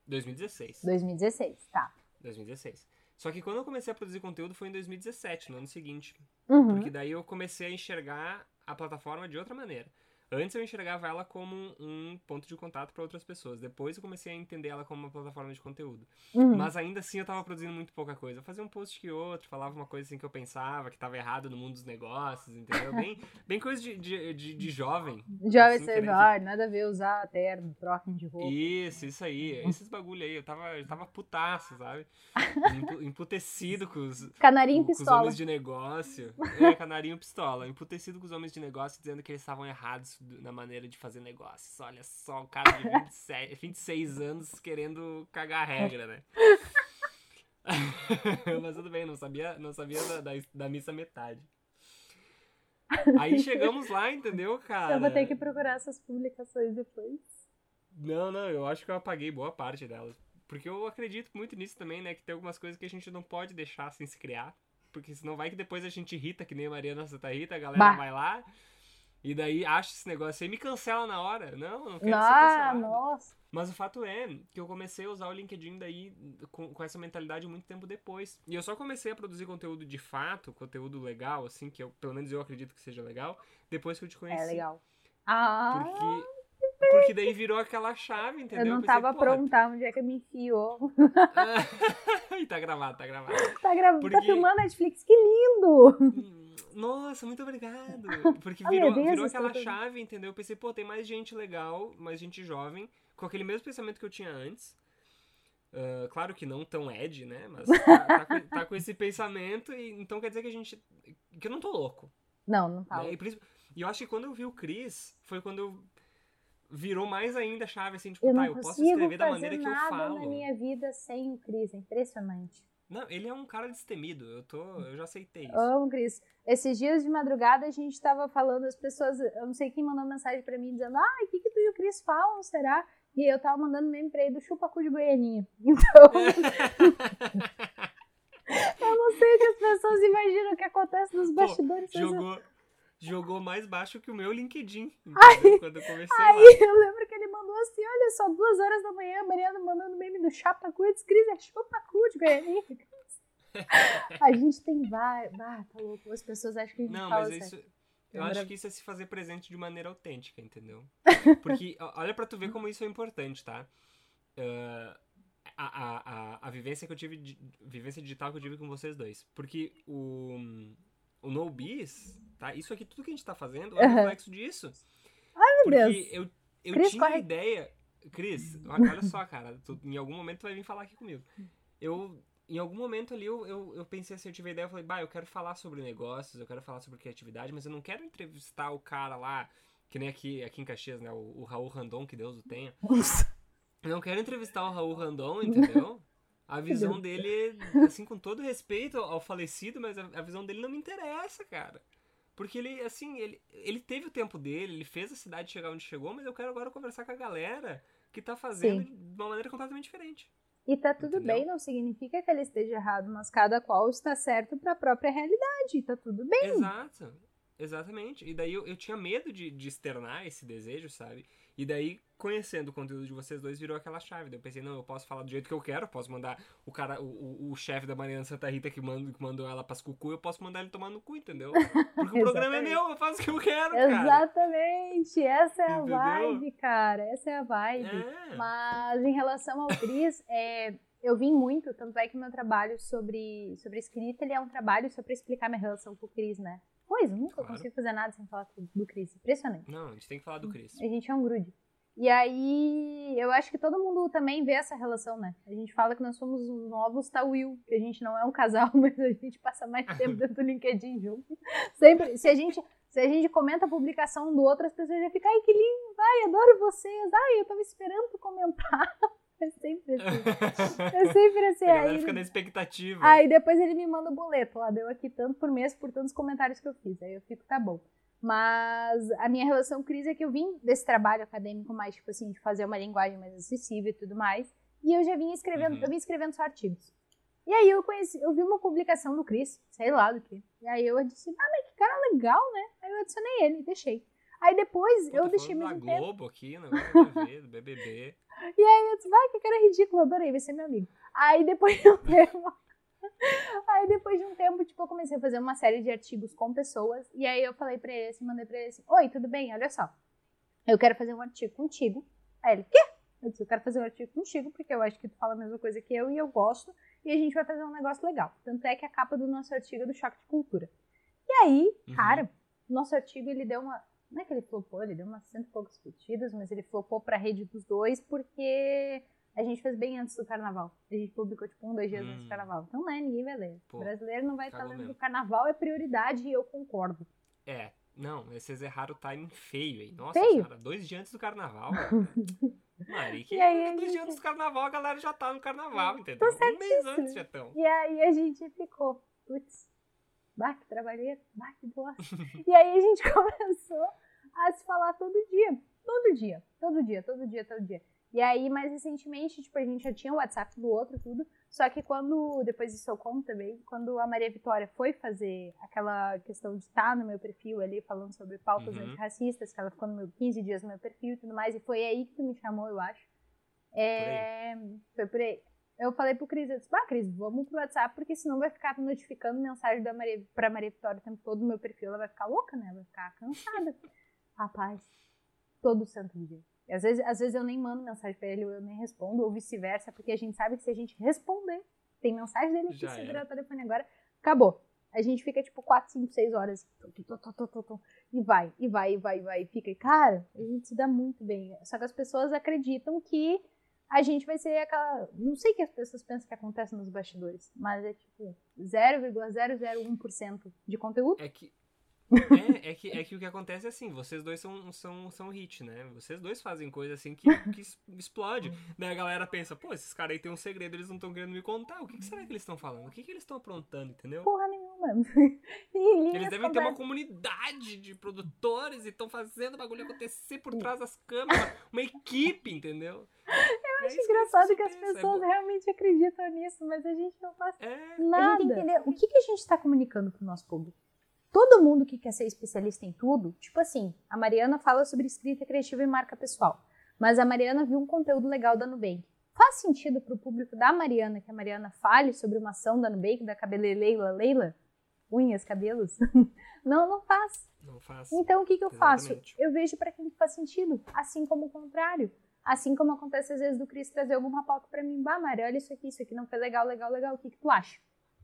2016. 2016, tá. 2016. Só que quando eu comecei a produzir conteúdo foi em 2017, no ano seguinte. Uhum. Porque daí eu comecei a enxergar a plataforma de outra maneira. Antes eu enxergava ela como um ponto de contato para outras pessoas. Depois eu comecei a entender ela como uma plataforma de conteúdo. Uhum. Mas ainda assim eu tava produzindo muito pouca coisa. Eu fazia um post que outro, falava uma coisa assim que eu pensava, que tava errado no mundo dos negócios, entendeu? Bem, bem coisa de, de, de, de jovem. Jovem assim, nada a ver usar terno, troca de roupa. Isso, isso aí. Esses bagulho aí. Eu tava, eu tava putaço, sabe? Empu- Emputecido com os, Canarinho com, com os pistola. homens de negócio. É, canarinho pistola. Emputecido com os homens de negócio, dizendo que eles estavam errados na maneira de fazer negócios. Olha só, um cara de 27, 26 anos querendo cagar a regra, né? Mas tudo bem, não sabia, não sabia da, da, da missa metade. Aí chegamos lá, entendeu, cara? Eu vou ter que procurar essas publicações depois. Não, não, eu acho que eu apaguei boa parte delas. Porque eu acredito muito nisso também, né? Que tem algumas coisas que a gente não pode deixar sem se criar. Porque senão vai que depois a gente irrita, que nem a Mariana Santa Rita, a galera Bah. vai lá. E daí acha esse negócio aí e me cancela na hora. Não, não quero Ah, nossa. Mas o fato é que eu comecei a usar o LinkedIn daí com, com essa mentalidade muito tempo depois. E eu só comecei a produzir conteúdo de fato, conteúdo legal, assim, que eu, pelo menos eu acredito que seja legal, depois que eu te conheci. É legal. Ah, Porque, porque daí virou aquela chave, entendeu? eu não pensei, tava pronta onde é que me enfiou. e tá gravado, tá gravado. Tá gravando, tá Porque- filmando Netflix, que lindo! Nossa, muito obrigado. Porque virou, Deus, virou isso aquela chave, entendeu? Eu pensei, pô, tem mais gente legal, mais gente jovem, com aquele mesmo pensamento que eu tinha antes. Ah, claro que não tão Ed, né? Mas tá, tá com, tá com esse pensamento, e então quer dizer que a gente. que eu não tô louco. Não, não tava. né? E, e eu acho que quando eu vi o Chris, foi quando eu. Virou mais ainda a chave, assim, tipo, Eu tá, não eu posso consigo escrever da fazer maneira que eu nada falo. na minha vida sem o Cris, é impressionante. Não, ele é um cara destemido. Eu tô, eu já aceitei isso. Amo, Cris. Esses dias de madrugada a gente tava falando, as pessoas, eu não sei quem mandou mensagem pra mim dizendo, ah, o que, que tu e o Cris falam, será? E eu tava mandando meme pra ele do chupacu de Goianinha. Então. eu não sei que as pessoas imaginam o que acontece nos bastidores. Pô, jogou, jogou mais baixo que o meu LinkedIn. Aí, quando eu comecei aí lá. eu lembro que ele mandou assim: olha só, duas horas da manhã, a Mariana mandando meme do chapacu. Eu disse, Cris, é chupacu de Goianinha. a gente tem vários. Ah, tá louco. As pessoas acham que a gente Não, fala mas isso. Eu Lembra- acho que isso é se fazer presente de maneira autêntica, entendeu? Porque, olha pra tu ver como isso é importante, tá? Ah, a, a, a, a vivência que eu tive, de, vivência digital que eu tive com vocês dois. Porque o, o No Bis, tá? Isso aqui, tudo que a gente tá fazendo é um reflexo disso. Meu Porque Deus. eu, eu Cris, tinha a corre. ideia. Cris, olha, só, cara, tu- em algum momento tu vai vir falar aqui comigo. Eu, em algum momento ali, eu, eu, eu pensei assim, eu tive a ideia, eu falei, bah, eu quero falar sobre negócios, eu quero falar sobre criatividade, mas eu não quero entrevistar o cara lá, que nem aqui, aqui em Caxias, né, o, o Raul Randon, que Deus o tenha. Eu não quero entrevistar o Raul Randon, entendeu? A visão dele, assim, com todo respeito ao falecido, mas a, a visão dele não me interessa, cara. Porque ele, assim, ele, ele teve o tempo dele, ele fez a cidade chegar onde chegou, mas eu quero agora conversar com a galera que tá fazendo Sim. de uma maneira completamente diferente. E tá tudo Entendeu? bem, não significa que ele esteja errado, mas cada qual está certo pra própria realidade. Tá tudo bem. Exato. Exatamente. E daí eu, eu tinha medo de, de externar esse desejo, sabe? E daí, conhecendo o conteúdo de vocês dois, virou aquela chave. Daí eu pensei, não, eu posso falar do jeito que eu quero, posso mandar o cara, o, o, o chefe da Mariana Santa Rita que, manda, que mandou ela pras cucu, eu posso mandar ele tomar no cu, entendeu? Porque o programa é meu, eu faço o que eu quero, cara. Exatamente. Essa é a Entendeu? vibe, cara. Essa é a vibe. É. Mas em relação ao Cris, é, eu vim muito, tanto é que meu trabalho sobre, sobre escrita, ele é um trabalho só pra explicar minha relação com o Cris, né? Pois, nunca Claro. consigo fazer nada sem falar do Cris. Impressionante. Não, a gente tem que falar do Chris. A gente é um grude. E aí, eu acho que todo mundo também vê essa relação, né? A gente fala que nós somos os novos Tawil, que a gente não é um casal, mas a gente passa mais tempo dentro do LinkedIn junto. Sempre, se a gente, se a gente comenta a publicação do outro, as pessoas já ficam, ai, que lindo, ai, adoro vocês, ai, eu tava esperando tu comentar. É sempre assim. É sempre assim. a Aí, fica na expectativa. Aí depois ele me manda o boleto, lá deu aqui tanto por mês por tantos comentários que eu fiz. Aí eu fico, tá bom. Mas a minha relação com Cris é que eu vim desse trabalho acadêmico mais, tipo assim, de fazer uma linguagem mais acessível e tudo mais. E eu já vinha escrevendo, Uhum. eu vim escrevendo só artigos. E aí eu conheci, eu vi uma publicação do Cris, sei lá do que. E aí eu disse, ah, mas que cara legal, né? Aí eu adicionei ele e deixei. Aí depois eu deixei mais um tempo. Globo aqui, negócio da TV, do BBB. E aí eu disse, vai, que cara ridículo, adorei, vai ser meu amigo. Aí depois de um tempo. Aí depois de um tempo, tipo, eu comecei a fazer uma série de artigos com pessoas. E aí eu falei pra ele assim, mandei pra ele assim, oi, tudo bem? Olha só. Eu quero fazer um artigo contigo. Aí ele, quê? Eu disse, eu quero fazer um artigo contigo, porque eu acho que tu fala a mesma coisa que eu e eu gosto. E a gente vai fazer um negócio legal. Tanto é que a capa do nosso artigo é do Choque de Cultura. E aí, Uhum. cara, nosso artigo ele deu uma. Não é que ele flopou, ele deu umas cento e poucas curtidas, mas ele flopou pra rede dos dois porque a gente fez bem antes do carnaval. A gente publicou tipo um, dois dias antes do Hum. carnaval. Então, né, ninguém vai ler. Pô, o brasileiro não vai estar lendo mesmo. o carnaval, é prioridade e eu concordo. É, não, vocês erraram o timing feio aí. Nossa Feio? senhora, dois dias antes do carnaval. Mari, que E aí, dois dias gente- antes do carnaval a galera já tá no carnaval, entendeu? Tô Um mês antes já estão. E aí a gente ficou, putz, bah, que trabalheiro, bah, que bosta. e aí a gente começou a se falar todo dia. Todo dia, todo dia, todo dia, todo dia. E aí, mais recentemente, tipo, a gente já tinha o WhatsApp do outro, tudo. Só que quando, depois disso eu conto também, quando a Maria Vitória foi fazer aquela questão de estar no meu perfil ali, falando sobre pautas Uhum. antirracistas, que ela ficou no meu 15 dias no meu perfil e tudo mais, e foi aí que tu me chamou, eu acho. É, foi por aí. Eu falei pro Cris, eu disse, ah, Cris, vamos pro WhatsApp, porque senão vai ficar notificando mensagem da Maria, pra Maria Vitória o tempo todo no meu perfil. Ela vai ficar louca, né? Vai ficar cansada. Rapaz, todo santo dia. E às vezes, às vezes eu nem mando mensagem pra ele, eu nem respondo, ou vice-versa, porque a gente sabe que se a gente responder, tem mensagem dele aqui, Já se virar o telefone agora, acabou. A gente fica tipo 4, 5, 6 horas. E vai, e vai, e vai, e vai. E fica. E, cara, a gente se dá muito bem. Só que as pessoas acreditam que a gente vai ser aquela. Não sei o que as pessoas pensam que acontece nos bastidores, mas é tipo 0,001% de conteúdo. É que. É, é que, é que o que acontece é assim, vocês dois são, são, são hit, né? Vocês dois fazem coisa assim que, que explode. Daí a galera pensa, pô, esses caras aí têm um segredo, eles não estão querendo me contar. O que, que, será que eles estão falando? O que, que eles estão aprontando, entendeu? Porra nenhuma. eles devem ter uma comunidade de produtores e estão fazendo o bagulho acontecer por trás das câmeras. Uma equipe, entendeu? Eu acho é engraçado que, que as pensa. pessoas é realmente acreditam nisso, mas a gente não faz é. nada. A gente tem que entender o que, que a gente está comunicando pro nosso público todo mundo que quer ser especialista em tudo, tipo assim, a Mariana fala sobre escrita criativa e marca pessoal, mas a Mariana viu um conteúdo legal da Nubank. Faz sentido para o público da Mariana que a Mariana fale sobre uma ação da Nubank, da cabeleleila Leila? Unhas, cabelos? não, não faz. Não faz. Então o que, que eu Exatamente. faço? Eu vejo para quem faz sentido, assim como o contrário. Assim como acontece às vezes do Cris trazer alguma pauta para mim, bah, Mari, olha isso aqui, isso aqui não foi legal, legal, legal, o que, que tu acha?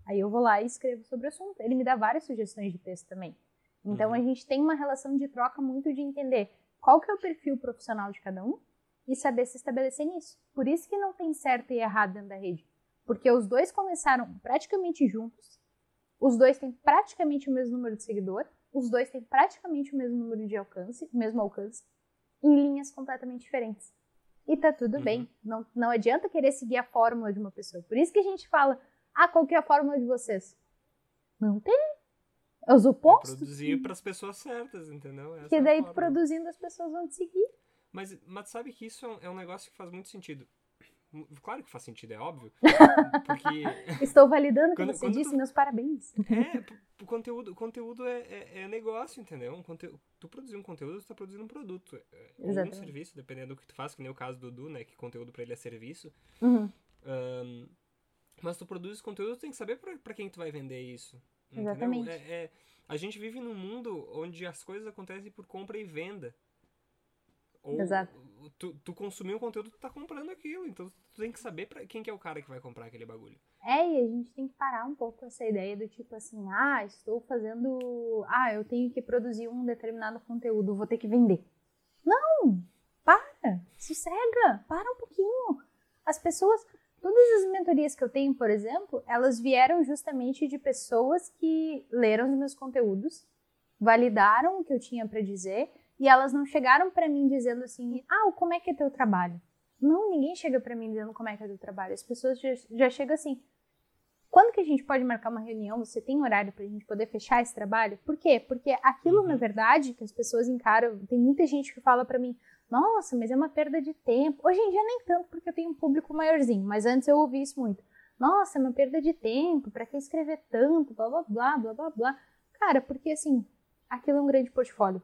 Aí eu vou lá e escrevo sobre o assunto. Ele me dá várias sugestões de texto também. Então uhum. a gente tem uma relação de troca muito de entender qual que é o perfil profissional de cada um e saber se estabelecer nisso. Por isso que não tem certo e errado dentro da rede. Porque os dois começaram praticamente juntos, os dois têm praticamente o mesmo número de seguidor, os dois têm praticamente o mesmo número de alcance, mesmo alcance, em linhas completamente diferentes. E tá tudo uhum. bem. Não, não adianta querer seguir a fórmula de uma pessoa. Por isso que a gente fala, ah, qual que é a fórmula de vocês? Não tem. É os opostos. É produzir para as pessoas certas, entendeu? Essa que é daí, é produzindo, as pessoas vão te seguir. Mas, mas sabe que isso é um é negócio que faz muito sentido. Claro que faz sentido, é óbvio. Porque... Estou validando o que você disse, tu... meus parabéns. É, o conteúdo, conteúdo é, é, é, negócio, entendeu? Um conte... Tu produzir um conteúdo, tu tá produzindo um produto. É, ou um serviço, dependendo do que tu faz, que nem o caso do Dudu, né? Que conteúdo para ele é serviço. Uhum. Um, mas tu produz conteúdo, tu tem que saber para quem tu vai vender isso. Exatamente. É, é, a gente vive num mundo onde as coisas acontecem por compra e venda. Ou Exato. Tu, tu consumiu um conteúdo, tu tá comprando aquilo. Então tu tem que saber pra quem que é o cara que vai comprar aquele bagulho. É, e a gente tem que parar um pouco essa ideia do tipo assim, ah, estou fazendo. Ah, eu tenho que produzir um determinado conteúdo, vou ter que vender. Não! Para! Sossega! Para um pouquinho. As pessoas. Todas as mentorias que eu tenho, por exemplo, elas vieram justamente de pessoas que leram os meus conteúdos, validaram o que eu tinha para dizer e elas não chegaram para mim dizendo assim: "Ah, como é que é teu trabalho?". Não, ninguém chega para mim dizendo como é que é teu trabalho. As pessoas já, já chegam assim: quando que a gente pode marcar uma reunião? Você tem horário para a gente poder fechar esse trabalho? Por quê? Porque aquilo, uhum. na verdade, que as pessoas encaram, tem muita gente que fala para mim, nossa, mas é uma perda de tempo. Hoje em dia nem tanto, porque eu tenho um público maiorzinho, mas antes eu ouvi isso muito. Nossa, é uma perda de tempo, para que escrever tanto, blá blá blá, blá blá blá. Cara, porque assim, aquilo é um grande portfólio.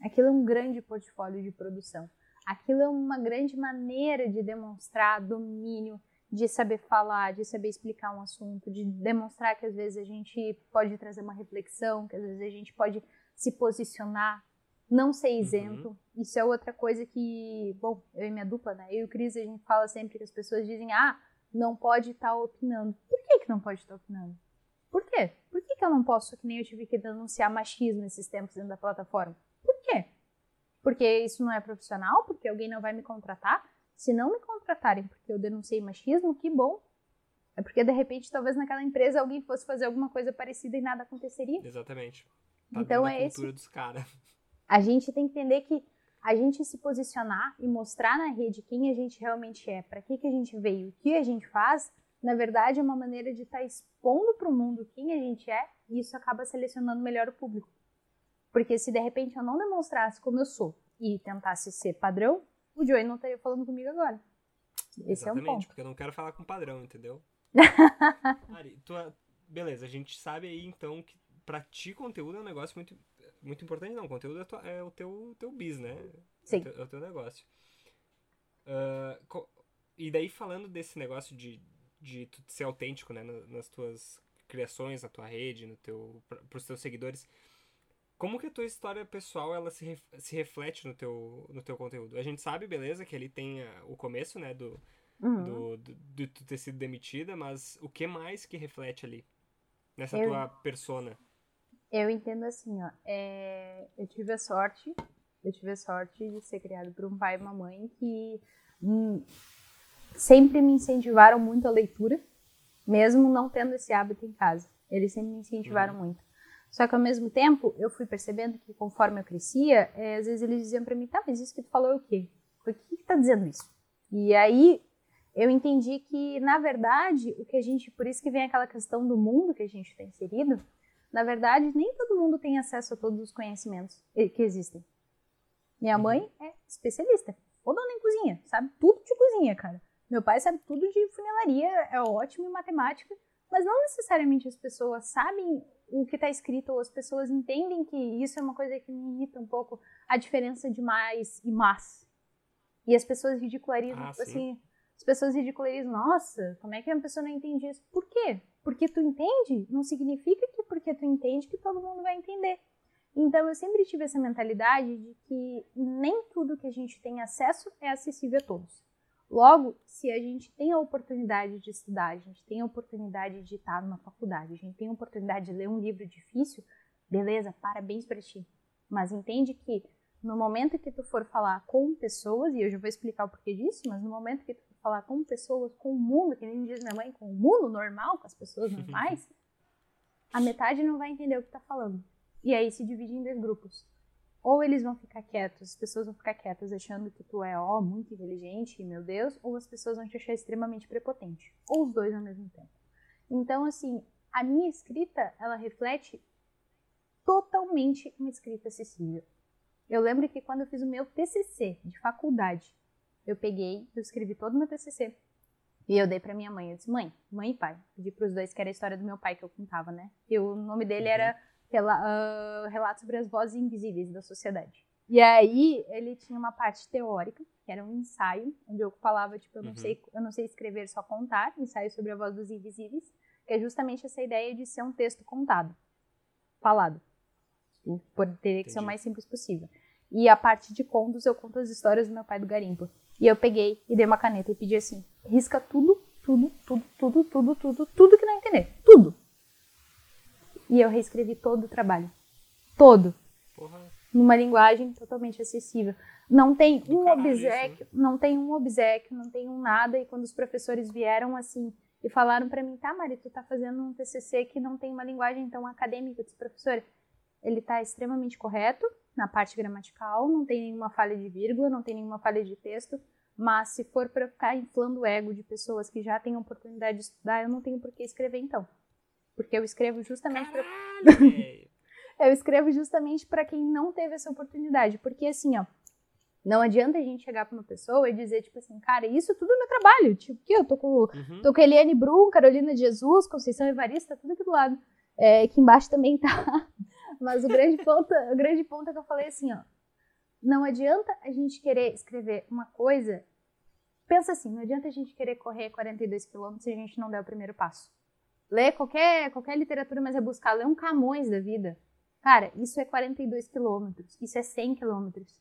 Aquilo é um grande portfólio de produção. Aquilo é uma grande maneira de demonstrar domínio, de saber falar, de saber explicar um assunto, de demonstrar que às vezes a gente pode trazer uma reflexão, que às vezes a gente pode se posicionar não ser uhum. isento. Uhum. Isso é outra coisa que, bom, eu e minha dupla, né? Eu e o Cris, a gente fala sempre que as pessoas dizem, ah, não pode estar tá opinando. Por que, que não pode estar tá opinando? Por quê? Por que, que eu não posso, que nem eu tive que denunciar machismo esses tempos dentro da plataforma? Por quê? Porque isso não é profissional? Porque alguém não vai me contratar? Se não me contratarem porque eu denunciei machismo, que bom. É porque de repente, talvez naquela empresa alguém fosse fazer alguma coisa parecida e nada aconteceria. Exatamente. Tá então é esse. Dos cara. A gente tem que entender que a gente se posicionar e mostrar na rede quem a gente realmente é, para que, que a gente veio, o que a gente faz, na verdade é uma maneira de estar tá expondo para o mundo quem a gente é e isso acaba selecionando melhor o público. Porque se de repente eu não demonstrasse como eu sou e tentasse ser padrão, o Joey não estaria falando comigo agora. Esse Exatamente, é um ponto. porque eu não quero falar com padrão, entendeu? Ari, tua... beleza, a gente sabe aí então que pra ti conteúdo é um negócio muito muito importante não, o conteúdo é, tua, é o teu, teu bis, né? Sim. É o teu, é o teu negócio. Uh, e daí falando desse negócio de, de ser autêntico, né? Nas tuas criações, na tua rede, no teu, pros teus seguidores, como que a tua história pessoal ela se, ref, se reflete no teu, no teu conteúdo? A gente sabe, beleza, que ele tem a, o começo, né, do, uhum. do, do, de tu ter sido demitida, mas o que mais que reflete ali? Nessa Eu... tua persona? Eu entendo assim, ó. É, eu tive a sorte, eu tive a sorte de ser criada por um pai e uma mãe que hum, sempre me incentivaram muito a leitura, mesmo não tendo esse hábito em casa. Eles sempre me incentivaram uhum. muito. Só que ao mesmo tempo, eu fui percebendo que conforme eu crescia, é, às vezes eles diziam para mim, tá, mas isso que tu falou é o quê? Por que, que tá dizendo isso? E aí eu entendi que, na verdade, o que a gente, por isso que vem aquela questão do mundo que a gente tem inserido, na verdade, nem todo mundo tem acesso a todos os conhecimentos que existem. Minha uhum. mãe é especialista, dona em cozinha, sabe tudo de cozinha, cara. Meu pai sabe tudo de funilaria, é ótimo em matemática, mas não necessariamente as pessoas sabem o que está escrito, ou as pessoas entendem que isso é uma coisa que me irrita um pouco, a diferença de mais e mas. E as pessoas ridicularizam, ah, assim, as pessoas ridicularizam, nossa, como é que uma pessoa não entende isso? Por quê? Porque tu entende, não significa que porque tu entende que todo mundo vai entender. Então eu sempre tive essa mentalidade de que nem tudo que a gente tem acesso é acessível a todos. Logo, se a gente tem a oportunidade de estudar, a gente tem a oportunidade de estar numa faculdade, a gente tem a oportunidade de ler um livro difícil, beleza, parabéns para ti. Mas entende que no momento que tu for falar com pessoas, e eu já vou explicar o porquê disso, mas no momento que tu for falar com pessoas, com o mundo, que nem diz minha mãe, com o mundo normal, com as pessoas normais, a metade não vai entender o que tá falando. E aí se divide em dois grupos ou eles vão ficar quietos, as pessoas vão ficar quietas achando que tu é, ó, muito inteligente, meu Deus, ou as pessoas vão te achar extremamente prepotente, ou os dois ao mesmo tempo. Então, assim, a minha escrita, ela reflete totalmente uma escrita acessível. Eu lembro que quando eu fiz o meu TCC de faculdade, eu peguei, eu escrevi todo o meu TCC e eu dei para minha mãe. Eu disse, mãe, mãe e pai. Pedi pros dois, que era a história do meu pai que eu contava, né? E o nome dele uhum. era uh, relato sobre as vozes invisíveis da sociedade. E aí ele tinha uma parte teórica, que era um ensaio, onde eu falava, tipo, eu não, uhum. sei, eu não sei escrever, só contar, ensaio sobre a voz dos invisíveis, que é justamente essa ideia de ser um texto contado, falado. Teria que ser o mais simples possível. E a parte de contos, eu conto as histórias do meu pai do garimpo. E eu peguei e dei uma caneta e pedi assim: risca tudo, tudo, tudo, tudo, tudo, tudo, tudo que não entender. Tudo. E eu reescrevi todo o trabalho. Todo. Porra. Numa linguagem totalmente acessível. Não tem um obsequio, isso, né? não tem um obsequio, não tem um nada. E quando os professores vieram assim e falaram para mim, tá, Mari, tu tá fazendo um TCC que não tem uma linguagem tão acadêmica. Disse, professor, ele tá extremamente correto na parte gramatical, não tem nenhuma falha de vírgula, não tem nenhuma falha de texto. Mas se for para ficar inflando o ego de pessoas que já têm oportunidade de estudar, eu não tenho por que escrever então. Porque eu escrevo justamente para Eu escrevo justamente para quem não teve essa oportunidade, porque assim, ó, não adianta a gente chegar para uma pessoa e dizer, tipo assim, cara, isso tudo é meu trabalho. Tipo, que eu tô com, uhum. tô com Eliane Brum, Carolina de Jesus, Conceição Evarista, tudo aqui do lado. É, aqui embaixo também tá. Mas o grande ponto, o grande ponto é que eu falei assim, ó. Não adianta a gente querer escrever uma coisa. Pensa assim, não adianta a gente querer correr 42 quilômetros se a gente não der o primeiro passo. Ler qualquer, qualquer literatura mais rebuscada, ler um Camões da vida. Cara, isso é 42 quilômetros, isso é 100 quilômetros.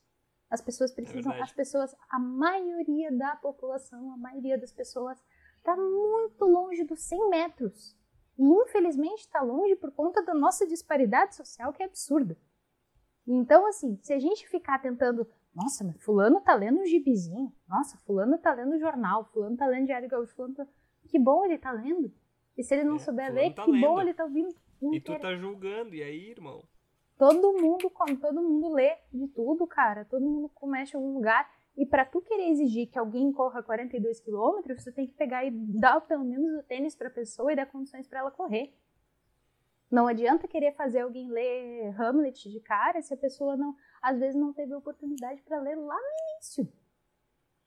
As pessoas precisam, é as pessoas, a maioria da população, a maioria das pessoas está muito longe dos 100 metros. E infelizmente está longe por conta da nossa disparidade social que é absurda. Então, assim, se a gente ficar tentando, nossa, mas fulano tá lendo um gibizinho, nossa, fulano tá lendo jornal, fulano tá lendo diário gaúcho, fulano tá... Que bom ele tá lendo. E se ele não é, souber ler, tá que lendo. bom ele tá ouvindo. E tu tá julgando, e aí, irmão? Todo mundo, todo mundo lê de tudo, cara. Todo mundo começa em algum lugar. E para tu querer exigir que alguém corra 42 quilômetros, tu tem que pegar e dar pelo menos o tênis pra pessoa e dar condições para ela correr. Não adianta querer fazer alguém ler Hamlet de cara se a pessoa não, às vezes não teve oportunidade para ler lá no início.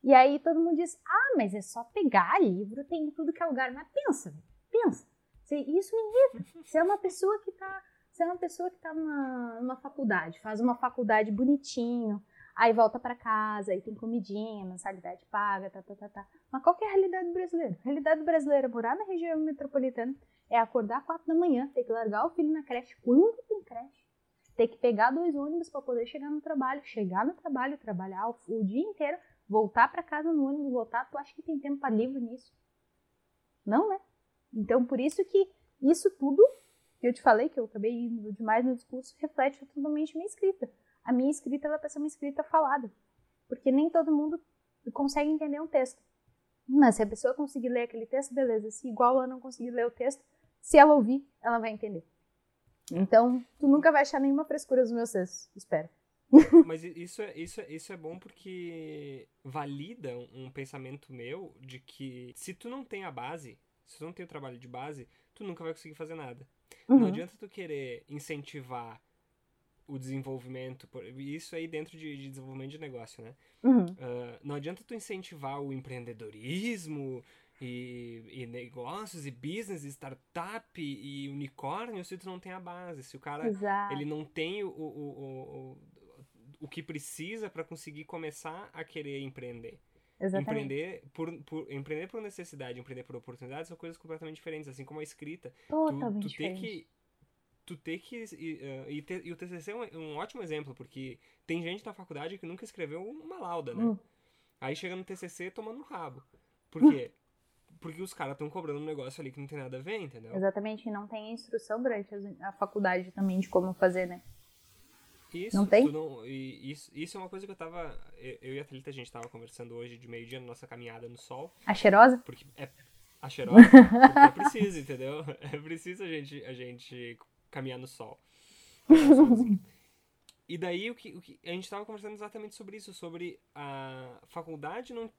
E aí todo mundo diz: "Ah, mas é só pegar livro, tem tudo que é lugar". Mas pensa, Pensa. Isso me irrita. Você é uma pessoa que tá. Você é uma pessoa que tá numa, numa faculdade, faz uma faculdade bonitinho, aí volta para casa, aí tem comidinha, mensalidade paga, tá, tá, tá, tá. Mas qual que é a realidade brasileira? A realidade brasileira, morar na região metropolitana, é acordar quatro da manhã, ter que largar o filho na creche quando tem creche, ter que pegar dois ônibus para poder chegar no trabalho, chegar no trabalho, trabalhar o, o dia inteiro, voltar para casa no ônibus, voltar. Tu acha que tem tempo para livro nisso? Não, né? Então, por isso que isso tudo que eu te falei, que eu acabei indo demais no discurso, reflete totalmente minha escrita. A minha escrita ela vai ser uma escrita falada. Porque nem todo mundo consegue entender um texto. Mas se a pessoa conseguir ler aquele texto, beleza. Se igual ela não conseguir ler o texto, se ela ouvir, ela vai entender. Então, tu nunca vai achar nenhuma frescura nos meus textos, espero. Mas isso é, isso, é, isso é bom porque valida um, um pensamento meu de que se tu não tem a base, se tu não tem o trabalho de base, tu nunca vai conseguir fazer nada. Uhum. Não adianta tu querer incentivar o desenvolvimento, isso aí dentro de, de desenvolvimento de negócio, né? Uhum. Uh, não adianta tu incentivar o empreendedorismo e, e, negócios e business, e startup e unicórnio se tu não tem a base, se o cara Exato. ele não tem o, o, o, o que precisa para conseguir começar a querer empreender. Exatamente. Empreender por, por, empreender por necessidade, empreender por oportunidades são coisas completamente diferentes, assim como a escrita. Totalmente tu, tu diferente. que tu ter que e, uh, e, e, o TCC é um, um, ótimo exemplo porque tem gente na faculdade que nunca escreveu uma lauda, né? Hum. Aí chega no TCC tomando rabo. Por quê? Porque os caras estão cobrando um negócio ali que não tem nada a ver, entendeu? Exatamente, e não tem instrução durante a faculdade também de como fazer, né? Isso, não tem? Não, isso, isso é uma coisa que eu tava. Eu e a Thalita, a gente tava conversando hoje de meio-dia na nossa caminhada no sol. A cheirosa? Porque é. A cheirosa? porque é preciso, entendeu? É preciso a gente, a gente caminhar no sol. E daí o que, o que a gente tava conversando exatamente sobre isso, sobre a faculdade não,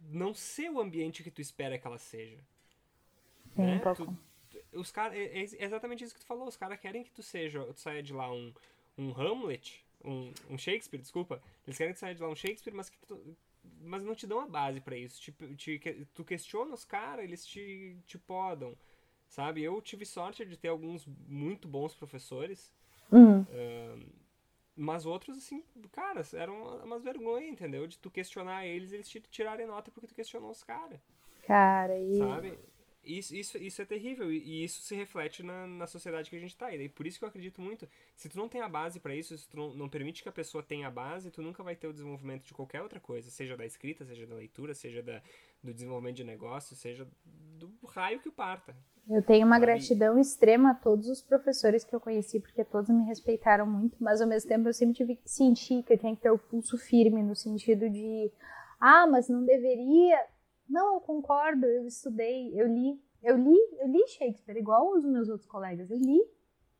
não ser o ambiente que tu espera que ela seja. Sim, né? Tu, os cara, é, é exatamente isso que tu falou. Os caras querem que tu seja, tu saia de lá um um Hamlet, um, um Shakespeare, desculpa, eles querem que saia de lá um Shakespeare, mas que tu, mas não te dão a base para isso. Tipo, te, tu questiona os caras, eles te, te podam, sabe? Eu tive sorte de ter alguns muito bons professores, uhum. uh, mas outros, assim, cara, eram umas vergonhas, entendeu? De tu questionar eles, eles te tirarem nota porque tu questionou os caras. Cara, e... Sabe? Isso, isso, isso é terrível e, isso se reflete na, na sociedade que a gente tá. E por isso que eu acredito muito. Se tu não tem a base para isso, se tu não, não permite que a pessoa tenha a base, tu nunca vai ter o desenvolvimento de qualquer outra coisa, seja da escrita, seja da leitura, seja da, do desenvolvimento de negócio, seja do raio que o parta. Eu tenho uma gratidão extrema a todos os professores que eu conheci, porque todos me respeitaram muito, mas ao mesmo tempo eu sempre tive que sentir que eu tinha que ter o pulso firme, no sentido de, ah, mas não deveria não, eu concordo, eu estudei, eu li. Eu li, eu li Shakespeare, igual os meus outros colegas. Eu li,